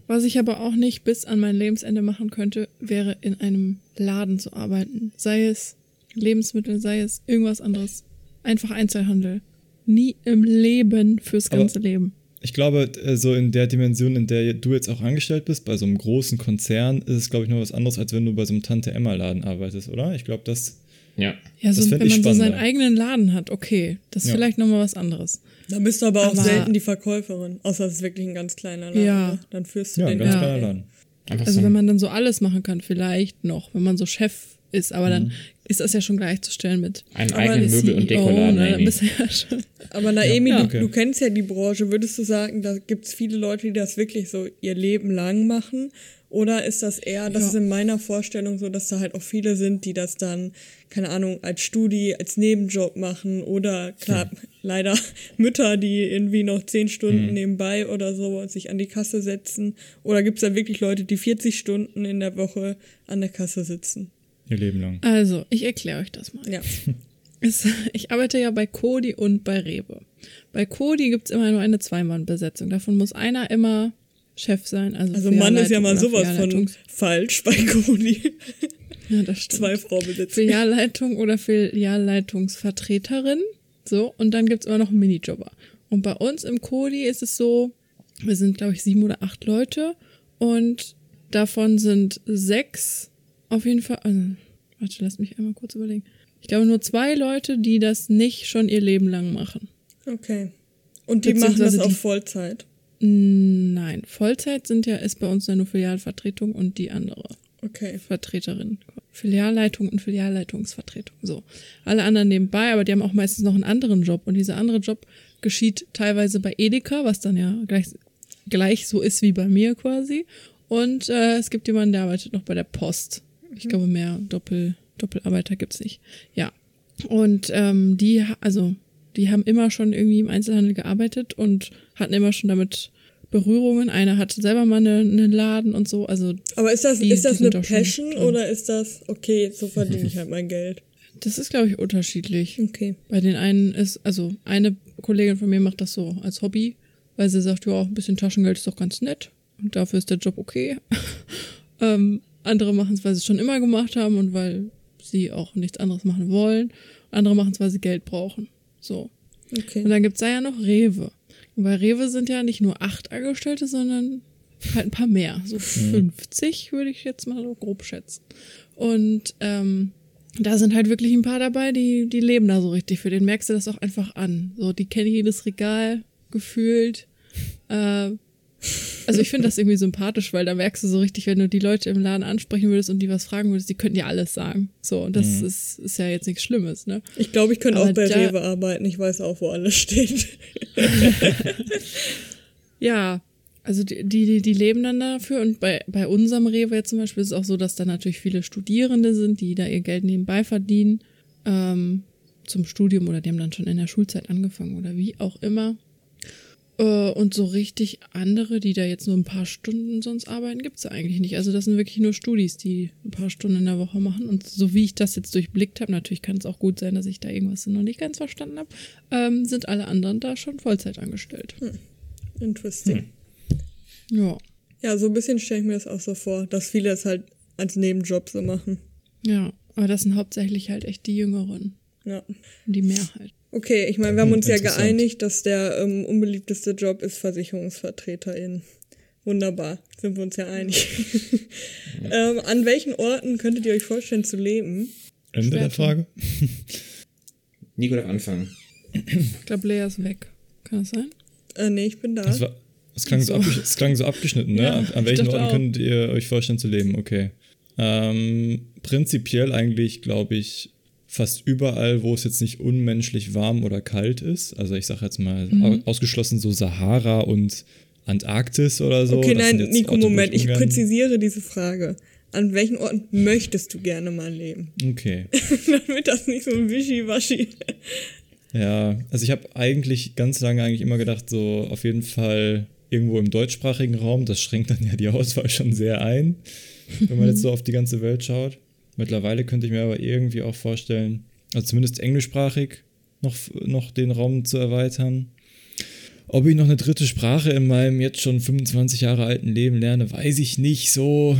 Was ich aber auch nicht bis an mein Lebensende machen könnte, wäre in einem Laden zu arbeiten. Sei es Lebensmittel, sei es irgendwas anderes. Einfach Einzelhandel. Nie im Leben fürs Aber- ganze Leben. ich glaube, äh, so in der Dimension, in der du jetzt auch angestellt bist, bei so einem großen Konzern, ist es, glaube ich, noch was anderes, als wenn du bei so einem Tante-Emma-Laden arbeitest, oder? Ich glaube, das. Ja. Ja, so wenn ich man so seinen eigenen Laden hat, okay, das ist Ja. vielleicht nochmal was anderes. Da bist du aber auch Aber- selten die Verkäuferin, außer es ist wirklich ein ganz kleiner Laden. Ja. ne? Dann führst du Ja, den ein ganz Ja. kleiner Laden. Einfach Also so wenn man dann so alles machen kann, vielleicht noch, wenn man so Chef ist, aber dann ist das ja schon gleichzustellen mit einen Aber eigenen Möbel- und CEO, Dekoladen. ne? Ja schon. Aber Naemi, Ja. du, Okay. du kennst ja die Branche. Würdest du sagen, da gibt es viele Leute, die das wirklich so ihr Leben lang machen? Oder ist das eher, das Ja. ist in meiner Vorstellung so, dass da halt auch viele sind, die das dann, keine Ahnung, als Studi, als Nebenjob machen oder klar, leider (laughs) Mütter, die irgendwie noch zehn Stunden nebenbei oder so sich an die Kasse setzen. Oder gibt es da wirklich Leute, die 40 Stunden in der Woche an der Kasse sitzen? Ihr Leben lang. Also, ich erkläre euch das mal. Ja. (laughs) Es, ich arbeite ja bei Kodi und bei Rewe. Bei Kodi gibt's immer nur eine Zweimann-Besetzung. Davon muss einer immer Chef sein. Also, Also Mann ist ja mal sowas von falsch bei Cody. (laughs) Ja, das stimmt. Zwei Frau besitzen. Filialleitung oder Filialleitungsvertreterin. So, und dann gibt's immer noch einen Minijobber. Und bei uns im Kodi ist es so, wir sind, glaube ich, sieben oder acht Leute und davon sind sechs auf jeden Fall. Also, warte, lass mich einmal kurz überlegen. Ich glaube nur zwei Leute, die das nicht schon ihr Leben lang machen. Okay. Und die machen das die- Vollzeit. Nein, Vollzeit sind ja, ist bei uns ja nur Filialvertretung und die andere. Okay. Vertreterin. Filialleitung und Filialleitungsvertretung. So. Alle anderen nebenbei, aber die haben auch meistens noch einen anderen Job. Und dieser andere Job geschieht teilweise bei Edeka, was dann ja gleich, gleich so ist wie bei mir quasi. Und äh, es gibt jemanden, der arbeitet noch bei der Post. Ich glaube, mehr Doppel, Doppelarbeiter gibt's nicht. Ja. Und ähm, die, also, die haben immer schon irgendwie im Einzelhandel gearbeitet und hatten immer schon damit Berührungen. Einer hatte selber mal eine- einen Laden und so. Also Aber ist das, Die- ist das eine Passion oder ist das, okay, so verdiene ich halt mein Geld? Das ist, glaube ich, unterschiedlich. Okay. Bei den einen ist, also eine Kollegin von mir macht das so als Hobby, weil sie sagt, ja, ein bisschen Taschengeld ist doch ganz nett und dafür ist der Job okay. (laughs) ähm, andere machen es, weil sie es schon immer gemacht haben und weil sie auch nichts anderes machen wollen. Andere machen es, weil sie Geld brauchen. So. Und Okay. dann gibt's da ja noch Rewe. Und bei Rewe sind ja nicht nur acht Angestellte, sondern halt ein paar mehr. So 50 würde ich jetzt mal so grob schätzen. Und ähm, da sind halt wirklich ein paar dabei, die, die leben da so richtig. Für den merkst du das auch einfach an. So, die kennen jedes Regal gefühlt. Äh, also ich finde das irgendwie sympathisch, weil da merkst du so richtig, wenn du die Leute im Laden ansprechen würdest und die was fragen würdest, die könnten dir alles sagen. So, und das ist, ist ja jetzt nichts Schlimmes, ne? Ich glaube, ich könnte auch bei da- Rewe arbeiten. Ich weiß auch, wo alles steht. (laughs) Ja, also die, die, die leben dann dafür und bei, bei unserem Rewe jetzt zum Beispiel ist es auch so, dass da natürlich viele Studierende sind, die da ihr Geld nebenbei verdienen ähm, zum Studium oder die haben dann schon in der Schulzeit angefangen oder wie auch immer. Äh, und so richtig andere, die da jetzt nur ein paar Stunden sonst arbeiten, gibt's da eigentlich nicht. Also das sind wirklich nur Studis, die ein paar Stunden in der Woche machen. Und so wie ich das jetzt durchblickt habe, natürlich kann es auch gut sein, dass ich da irgendwas noch nicht ganz verstanden habe, ähm, sind alle anderen da schon Vollzeit angestellt. Interesting. Ja. Ja, so ein bisschen stelle ich mir das auch so vor, dass viele es halt als Nebenjob so machen. Ja, aber das sind hauptsächlich halt echt die Jüngeren. Ja. Die Mehrheit. Okay, ich meine, wir haben Hm, uns ja geeinigt, dass der ähm, unbeliebteste Job ist Versicherungsvertreterin. Wunderbar, sind wir uns ja einig. (laughs) ähm, an welchen Orten könntet ihr euch vorstellen zu leben? Ende der Schwerpunkt. Frage. (laughs) Nico darf anfangen. Ich glaube, Lea ist weg. Kann das sein? Äh, nee, ich bin da. Das, war, das, klang, so. So. das klang so abgeschnitten, ne? Ja, an, an welchen Orten auch. könnt ihr euch vorstellen zu leben? Okay. Ähm, prinzipiell eigentlich, glaube ich, fast überall, wo es jetzt nicht unmenschlich warm oder kalt ist. Also ich sage jetzt mal Mhm. au- ausgeschlossen so Sahara und Antarktis oder so. okay, Das nein, Nico, Orte, Moment, ich ungern- präzisiere diese Frage. An welchen Orten möchtest du gerne mal leben? (laughs) Okay. (laughs) Damit das nicht so ein Wischiwaschi. (laughs) Ja, also ich habe eigentlich ganz lange eigentlich immer gedacht, so auf jeden Fall irgendwo im deutschsprachigen Raum. Das schränkt dann ja die Auswahl schon sehr ein, wenn man jetzt so auf die ganze Welt schaut. Mittlerweile könnte ich mir aber irgendwie auch vorstellen, also zumindest englischsprachig noch, noch den Raum zu erweitern. Ob ich noch eine dritte Sprache in meinem jetzt schon 25 Jahre alten Leben lerne, weiß ich nicht so.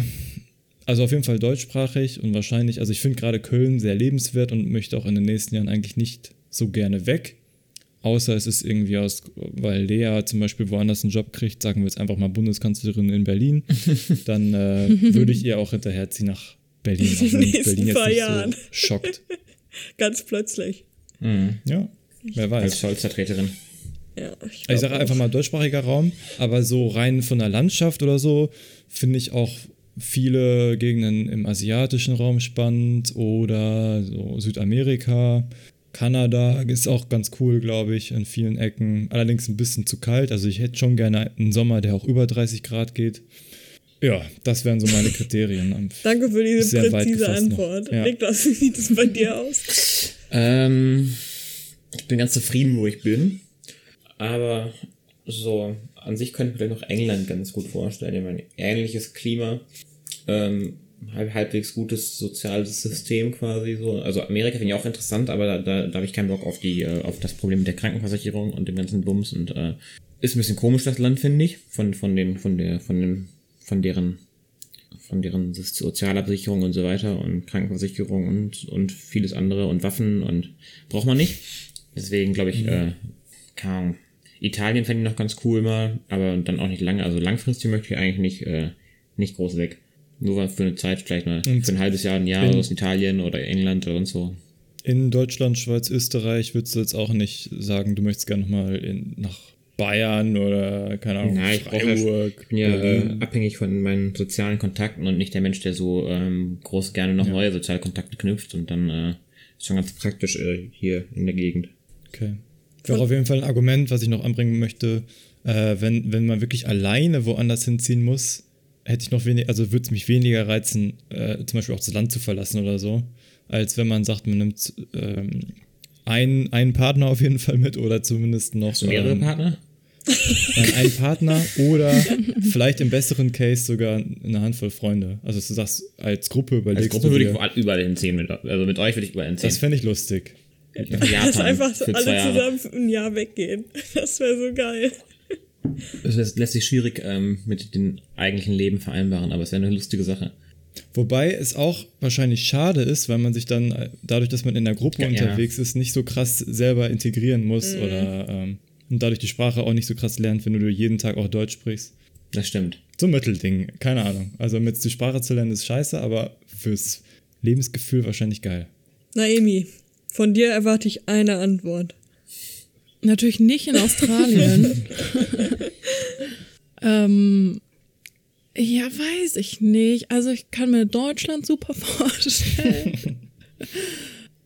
Also auf jeden Fall deutschsprachig und wahrscheinlich, also ich finde gerade Köln sehr lebenswert und möchte auch in den nächsten Jahren eigentlich nicht so gerne weg. außer es ist irgendwie aus, weil Lea zum Beispiel woanders einen Job kriegt, sagen wir jetzt einfach mal Bundeskanzlerin in Berlin, (laughs) dann äh, würde ich ihr auch hinterherziehen nach Berlin, (laughs) auch wenn nächsten Berlin jetzt paar nicht Jahren. so schockt. (laughs) Ganz plötzlich. Mhm. Ja, wer Als weiß. Scholz-Vertreterin. Ja, ich, Ich sage einfach mal deutschsprachiger Raum, aber so rein von der Landschaft oder so finde ich auch viele Gegenden im asiatischen Raum spannend oder so Südamerika. Kanada ist auch ganz cool, glaube ich, in vielen Ecken. Allerdings ein bisschen zu kalt. Also ich hätte schon gerne einen Sommer, der auch über 30 Grad geht. Ja, das wären so meine Kriterien. (laughs) Danke für diese Sehr präzise. Antwort. Ja. Niklas, (laughs) wie sieht es bei dir aus? Ähm, ich bin ganz zufrieden, wo ich bin. Aber so, an sich könnte ich mir vielleicht noch England ganz gut vorstellen. Ich meine, ähnliches Klima, ähm, halb, halbwegs gutes soziales System quasi so. Also Amerika finde ich auch interessant, aber da, da, da habe ich keinen Bock auf die, äh, auf das Problem mit der Krankenversicherung und dem ganzen Bums und äh, ist ein bisschen komisch, das Land, finde ich, von, von den, von der, von dem, von deren von deren Sozialabsicherung und so weiter und Krankenversicherung und, und vieles andere und Waffen und braucht man nicht. Deswegen glaube ich, äh, keine Ahnung. Italien fände ich noch ganz cool mal, aber dann auch nicht lange. Also langfristig möchte ich eigentlich nicht, äh, nicht groß weg. Nur für eine Zeit, vielleicht mal Und für ein halbes Jahr, ein Jahr aus Italien oder England oder sonst so. In Deutschland, Schweiz, Österreich würdest du jetzt auch nicht sagen, du möchtest gerne nochmal in- nach Bayern oder, keine Ahnung, Nein, ich, ja, Freiburg. ich bin ja äh, abhängig von meinen sozialen Kontakten und nicht der Mensch, der so ähm, groß gerne noch neue soziale Kontakte knüpft und dann äh, ist schon ganz praktisch äh, hier in der Gegend. Okay. Wäre auf jeden Fall ein Argument, was ich noch anbringen möchte. Äh, wenn, wenn man wirklich alleine woanders hinziehen muss, hätte ich noch weniger, also würde es mich weniger reizen, äh, zum Beispiel auch das Land zu verlassen oder so, als wenn man sagt, man nimmt ähm, einen, einen Partner auf jeden Fall mit oder zumindest noch Hast du mehrere ähm, Partner? Nein, einen Partner oder vielleicht im besseren Case sogar eine Handvoll Freunde. Also du sagst, als Gruppe überlegst Als Gruppe du würde ich überall- hinziehen. Mit, also mit euch würde ich überall hinziehen. das fände ich lustig. Japan Dass einfach alle zusammen für ein Jahr weggehen. Das wäre so geil. Das lässt, lässt sich schwierig ähm, mit dem eigentlichen Leben vereinbaren, aber es wäre eine lustige Sache. Wobei es auch wahrscheinlich schade ist, weil man sich dann äh, dadurch, dass man in der Gruppe Ja, ja. unterwegs ist, nicht so krass selber integrieren muss oder ähm, und dadurch die Sprache auch nicht so krass lernt, wenn du jeden Tag auch Deutsch sprichst. Das stimmt. So ein Mittelding, keine Ahnung. Also mit die Sprache zu lernen ist scheiße, aber fürs Lebensgefühl wahrscheinlich geil. Naomi, von dir erwarte ich eine Antwort. Natürlich nicht in Australien. (laughs) ähm, ja, weiß ich nicht. Also ich kann mir Deutschland super (laughs) vorstellen.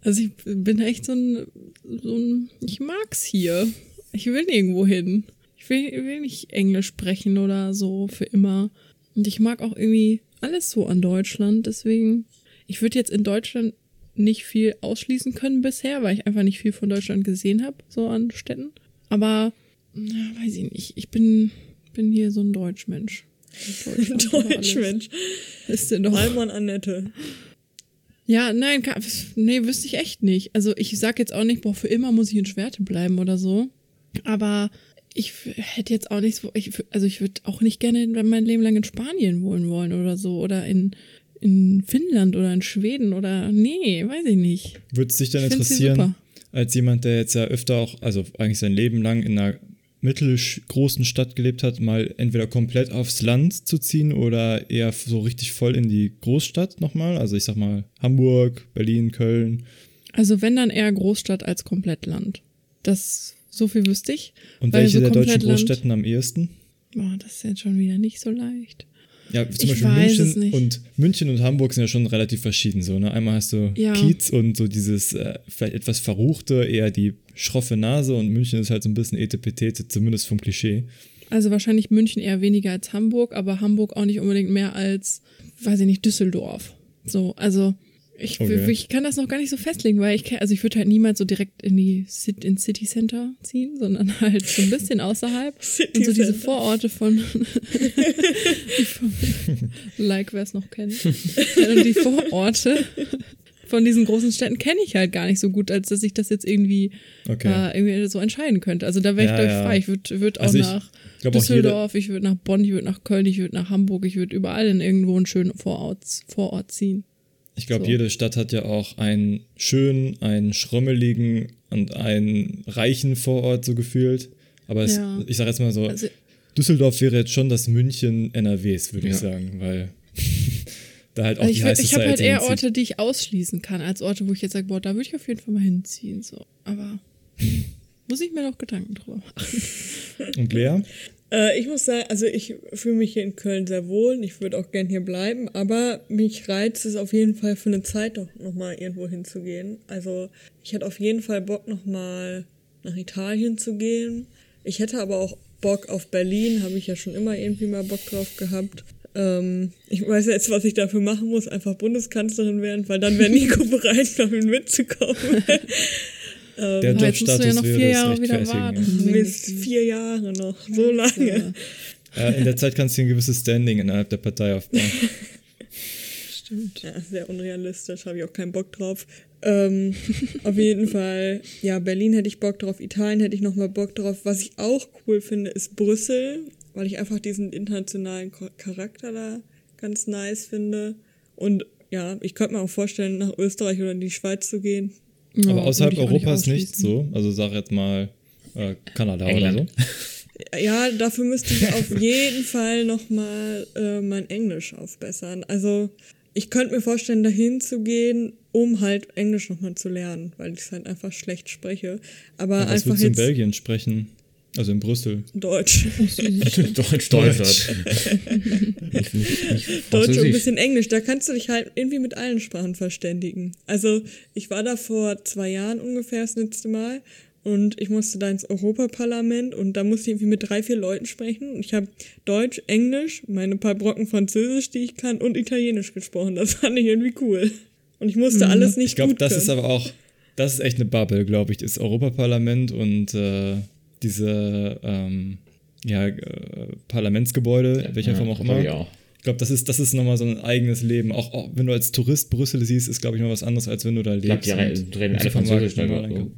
also ich bin echt so ein, so ein, ich mag's hier. Ich will nirgendwo hin. Ich will, will nicht Englisch sprechen oder so für immer. Und ich mag auch irgendwie alles so an Deutschland. Deswegen, ich würde jetzt in Deutschland nicht viel ausschließen können bisher, weil ich einfach nicht viel von Deutschland gesehen habe, so an Städten. Aber, na, weiß ich nicht. Ich bin, bin hier so ein Deutschmensch. Alles. Deutschmensch. Ist denn doch. Almon Annette. Ja, nein, kann, nee, wüsste ich echt nicht. Also ich sag jetzt auch nicht, boah, für immer muss ich in Schwerte bleiben oder so. Aber ich hätte jetzt auch nicht so, ich, f- also ich würde auch nicht gerne mein Leben lang in Spanien wohnen wollen oder so. Oder in, in Finnland oder in Schweden oder, nee, weiß ich nicht. Würde es dich hier interessieren, als jemand, der jetzt ja öfter auch, also eigentlich sein Leben lang in einer mittelgroßen Stadt gelebt hat, mal entweder komplett aufs Land zu ziehen oder eher so richtig voll in die Großstadt nochmal? Also ich sag mal Hamburg, Berlin, Köln. Also wenn dann eher Großstadt als komplett Land. Das, so viel wüsste ich. Und Weil welche so der deutschen Land- Großstädten am ehesten? Boah, das ist jetzt schon wieder nicht so leicht. Ja, zum Ich Beispiel weiß es München nicht. und München und Hamburg sind ja schon relativ verschieden. So, ne? Einmal hast du Ja. Kiez und so dieses äh, vielleicht etwas verruchte, eher die schroffe Nase und München ist halt so ein bisschen etepetete, zumindest vom Klischee. Also wahrscheinlich München eher weniger als Hamburg, aber Hamburg auch nicht unbedingt mehr als, weiß ich nicht, Düsseldorf. So, also ich, Okay. ich kann das noch gar nicht so festlegen, weil ich also ich würde halt niemals so direkt in die Cit ins City Center ziehen, sondern (laughs) halt so ein bisschen außerhalb. City und so diese Center. Vororte von, von (laughs) (laughs) like wer es noch kennt. Und die Vororte von diesen großen Städten kenne ich halt gar nicht so gut, als dass ich das jetzt irgendwie, Okay. äh, irgendwie so entscheiden könnte. Also da wäre ich, Ja, glaube ich, ja. frei. Ich würde würd auch Also ich nach glaub auch Düsseldorf, ich würde nach Bonn, ich würde nach Köln, ich würde nach Hamburg, ich würde überall in irgendwo einen schönen Vorort, Vorort ziehen. Ich glaube, So. jede Stadt hat ja auch einen schönen, einen schrommeligen und einen reichen Vorort so gefühlt. Aber es, Ja. ich sage jetzt mal so, Also, Düsseldorf wäre jetzt schon das München NRWs, würde ich Ja. sagen, weil da halt auch also die ich High würd- ich habe halt eher hinzieht. Orte, die ich ausschließen kann, als Orte, wo ich jetzt sage, boah, da würde ich auf jeden Fall mal hinziehen. So. Aber muss ich mir noch Gedanken drüber machen. Und Lea? Äh, ich muss sagen, also ich fühle mich hier in Köln sehr wohl. Ich würde auch gern hier bleiben, aber mich reizt es auf jeden Fall für eine Zeit doch nochmal irgendwo hinzugehen. Also ich hätte auf jeden Fall Bock nochmal nach Italien zu gehen. Ich hätte aber auch Bock auf Berlin, habe ich ja schon immer irgendwie mal Bock drauf gehabt. Ähm, ich weiß jetzt, was ich dafür machen muss, einfach Bundeskanzlerin werden, weil dann wäre Nico (laughs) bereit, ich, mitzukommen. (laughs) Der jetzt musst du ja Jobstatus noch vier Jahre wieder warten. Mist, vier Jahre noch, so lange. Ja, in der Zeit kannst du ein gewisses Standing innerhalb der Partei aufbauen. (laughs) Stimmt. Ja, sehr unrealistisch, habe ich auch keinen Bock drauf. Ähm, auf jeden Fall, ja, Berlin hätte ich Bock drauf, Italien hätte ich nochmal Bock drauf. Was ich auch cool finde, ist Brüssel, weil ich einfach diesen internationalen Charakter da ganz nice finde. Und ja, ich könnte mir auch vorstellen, nach Österreich oder in die Schweiz zu gehen. Ja, Aber außerhalb Europas nicht, ausschließen. so. Also sag jetzt mal äh, Kanada England. oder so. (laughs) Ja, dafür müsste ich auf jeden Fall nochmal äh, mein Englisch aufbessern. Also ich könnte mir vorstellen, dahin zu gehen, um halt Englisch nochmal zu lernen, weil ich es halt einfach schlecht spreche. Aber Ja, was einfach willst du in jetzt Belgien sprechen? Also in Brüssel. Deutsch. (laughs) Deutsch, Deutsch. (laughs) Nicht Deutsch und ein bisschen Englisch. Da kannst du dich halt irgendwie mit allen Sprachen verständigen. Also ich war da vor zwei Jahren ungefähr das letzte Mal und ich musste da ins Europaparlament und da musste ich irgendwie mit drei, vier Leuten sprechen. Ich habe Deutsch, Englisch, meine paar Brocken Französisch, die ich kann, und Italienisch gesprochen. Das fand ich irgendwie cool. Und ich musste alles nicht Ich glaube, gut das können. ist aber auch, das ist echt eine Bubble, glaube ich. Das Europaparlament und äh, diese ähm, ja, äh, Parlamentsgebäude, in welcher Ja, Form auch immer. ich auch. Ich glaube, das ist, das ist nochmal so ein eigenes Leben. Auch, auch wenn du als Tourist Brüssel siehst, ist, glaube ich, noch was anderes, als wenn du da Ich glaube, lebst. die reden alle Französisch. Da, normal so. einkaufen.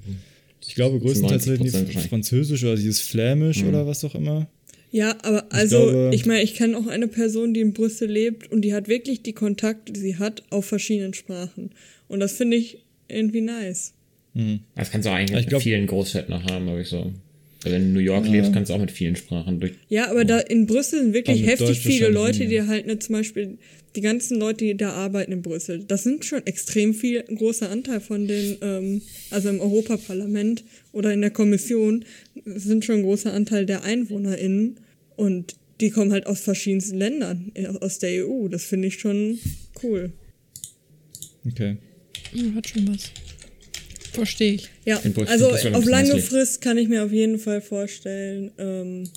Ich glaube, größtenteils 90% reden die. Französisch oder dieses Flämisch oder was auch immer. Ja, aber also, glaube- ich meine, ich kenne auch eine Person, die in Brüssel lebt und die hat wirklich die Kontakte, die sie hat, auf verschiedenen Sprachen. Und das finde ich irgendwie nice. Das kannst du auch eigentlich Ich mit glaub- vielen Großstädten noch haben, glaube ich so. Also wenn du in New York lebst, kannst du auch mit vielen Sprachen durch. Ja, aber da in Brüssel sind wirklich heftig Deutsch viele Leute, die halt ne, zum Beispiel die ganzen Leute, die da arbeiten in Brüssel, das sind schon extrem viel, ein großer Anteil von den, ähm, also im Europaparlament oder in der Kommission, sind schon ein großer Anteil der EinwohnerInnen und die kommen halt aus verschiedensten Ländern, äh, aus der EU. Das finde ich schon cool. Okay. Ja, hat schon was. Verstehe ich. Ja, also auf lange. Frist kann ich mir auf jeden Fall vorstellen, ähm,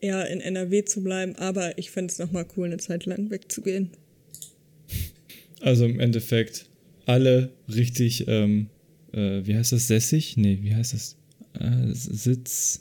eher in NRW zu bleiben, aber ich fände es nochmal cool, eine Zeit lang wegzugehen. Also im Endeffekt alle richtig, ähm, äh, wie heißt das, sässig? Nee, wie heißt das? Äh, Sitz.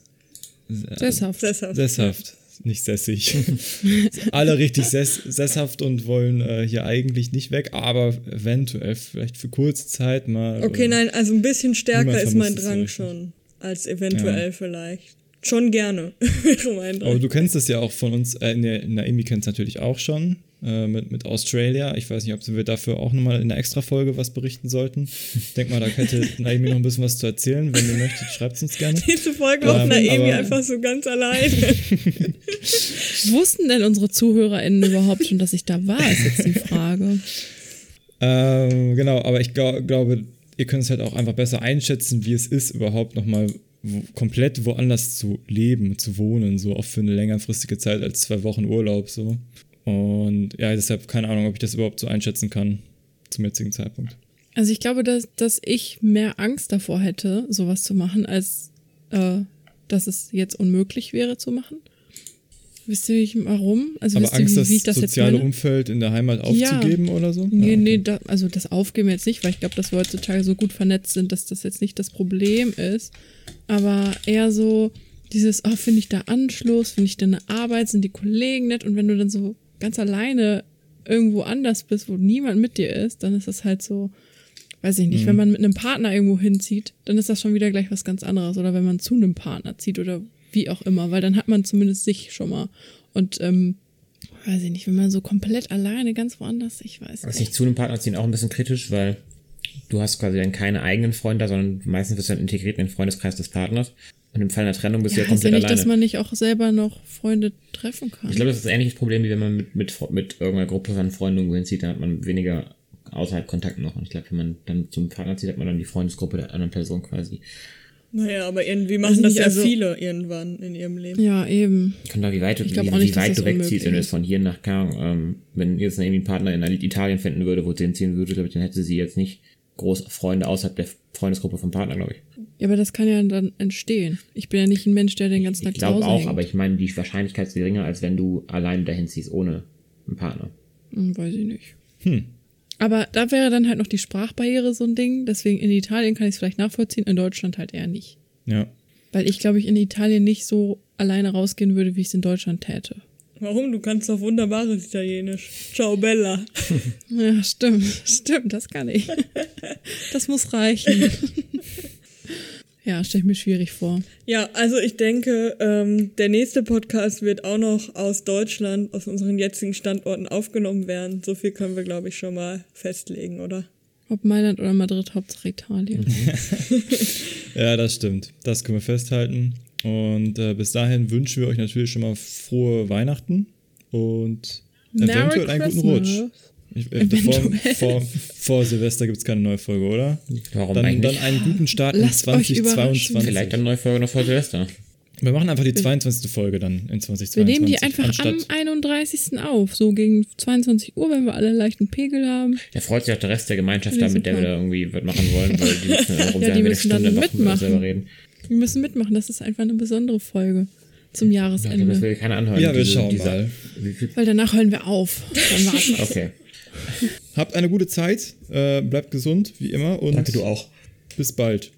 Sesshaft. Sesshaft. Sesshaft, nicht sässig. (laughs) alle richtig sess sesshaft und wollen äh, hier eigentlich nicht weg, aber eventuell vielleicht für kurze Zeit mal. Okay, äh, nein, also ein bisschen stärker ist mein Drang schon, als eventuell vielleicht. Schon gerne, (laughs) wäre mein Aber Drang. du kennst das ja auch von uns, äh, Naomi kennt es natürlich auch schon, äh, mit, mit Australia. Ich weiß nicht, ob wir dafür auch nochmal in einer Extra-Folge was berichten sollten. Ich denke mal, da hätte (laughs) Naomi noch ein bisschen was zu erzählen. Wenn ihr möchtet, schreibt es uns gerne. Diese Folge auf Ähm, Naomi aber- einfach so ganz alleine. (laughs) Wussten denn unsere ZuhörerInnen überhaupt schon, dass ich da war, ist jetzt die Frage. Ähm, genau, aber ich glau- glaube, ihr könnt es halt auch einfach besser einschätzen, wie es ist, überhaupt nochmal wo, komplett woanders zu leben, zu wohnen, so auch für eine längerfristige Zeit als zwei Wochen Urlaub, so. Und ja, deshalb keine Ahnung, ob ich das überhaupt so einschätzen kann zum jetzigen Zeitpunkt. Also ich glaube, dass, dass ich mehr Angst davor hätte, sowas zu machen, als äh, dass es jetzt unmöglich wäre zu machen. Wisst ihr, ich, warum? Also Aber wisst Angst, ihr, das wie, wie ich das jetzt soziale? Umfeld in der Heimat Ja. aufzugeben oder so? Nee, Ja, nee, okay. da, also das Aufgeben jetzt nicht, weil ich glaube, dass wir heutzutage so gut vernetzt sind, dass das jetzt nicht das Problem ist. Aber eher so dieses, oh, finde ich da Anschluss, finde ich da eine Arbeit, sind die Kollegen nett und wenn du dann so ganz alleine irgendwo anders bist, wo niemand mit dir ist, dann ist das halt so, weiß ich nicht, Mhm. wenn man mit einem Partner irgendwo hinzieht, dann ist das schon wieder gleich was ganz anderes. Oder wenn man zu einem Partner zieht oder wie auch immer, weil dann hat man zumindest sich schon mal. Und ähm, weiß ich nicht, wenn man so komplett alleine ganz woanders, ich weiß Was nicht. nicht zu einem Partner ziehen auch ein bisschen kritisch, weil du hast quasi dann keine eigenen Freunde, sondern meistens wirst du dann integriert in den Freundeskreis des Partners. Und im Fall einer Trennung bist Ja, du ja heißt ja komplett nicht, alleine. dass man nicht auch selber noch Freunde treffen kann. ich glaube, das ist ein ähnliches Problem, wie wenn man mit, mit, mit irgendeiner Gruppe von Freunden irgendwo hinzieht, dann hat man weniger außerhalb Kontakt noch. Und ich glaube, wenn man dann zum Partner zieht, hat man dann die Freundesgruppe der anderen Person quasi. Naja, aber irgendwie Weiß machen das nicht, ja also- viele irgendwann in ihrem Leben. ja, eben. Kommt da, wie weit, du, Ich wie, auch nicht, wie dass weit das du wegziehst, wenn du jetzt von hier nach Kang, ähm, wenn jetzt irgendwie ein Partner in Italien finden würde, wo sie hinziehen würde, glaube ich, dann hätte sie jetzt nicht groß Freunde außerhalb der Freundesgruppe vom Partner, glaube ich. Ja, aber das kann ja dann entstehen. Ich bin ja nicht ein Mensch, der den ganzen Ich Tag zu glaube Hause auch, hängt. aber ich meine, die Wahrscheinlichkeit ist geringer, als wenn du allein dahin ziehst, ohne einen Partner. Hm, weiß ich nicht. Aber da wäre dann halt noch die Sprachbarriere so ein Ding. Deswegen in Italien kann ich es vielleicht nachvollziehen, in Deutschland halt eher nicht. Ja. Weil ich, glaube ich, in Italien nicht so alleine rausgehen würde, wie ich es in Deutschland täte. Warum? Du kannst doch wunderbares Italienisch. Ciao Bella. (laughs) Ja, stimmt, stimmt, das kann ich. Das muss reichen. Ja, stelle ich mir schwierig vor. Ja, also ich denke, ähm, der nächste Podcast wird auch noch aus Deutschland, aus unseren jetzigen Standorten aufgenommen werden. So viel können wir, glaube ich, schon mal festlegen, oder? Ob Mailand oder Madrid, Hauptsache Italien. (laughs) Ja, das stimmt. Das können wir festhalten. Und äh, bis dahin wünschen wir euch natürlich schon mal frohe Weihnachten und eventuell einen guten Rutsch. Ich, äh, vor, vor, vor Silvester gibt es keine neue Folge, oder? Warum Dann, eigentlich? dann einen guten Start Lasst in euch 2022. Vielleicht eine neue Folge noch vor Silvester. Wir machen einfach die 22. Folge dann in 2022. Wir nehmen die einfach am anstatt, 31. auf, so gegen 22 Uhr, wenn wir alle leichten Pegel haben. Da freut sich auch der Rest der Gemeinschaft da, mit der wir da irgendwie was machen wollen, weil die müssen dann (laughs) rum Ja, die wir eine müssen dann Stunde uns mitmachen. selber reden. Wir müssen mitmachen, das ist einfach eine besondere Folge zum Ich glaube, das Jahresende. will keiner anhören. Ja, wir diese- schauen dieser- mal. Weil danach hören wir auf. Dann war's das. Okay. Habt eine gute Zeit, äh, bleibt gesund, wie immer und Danke, du auch. bis bald.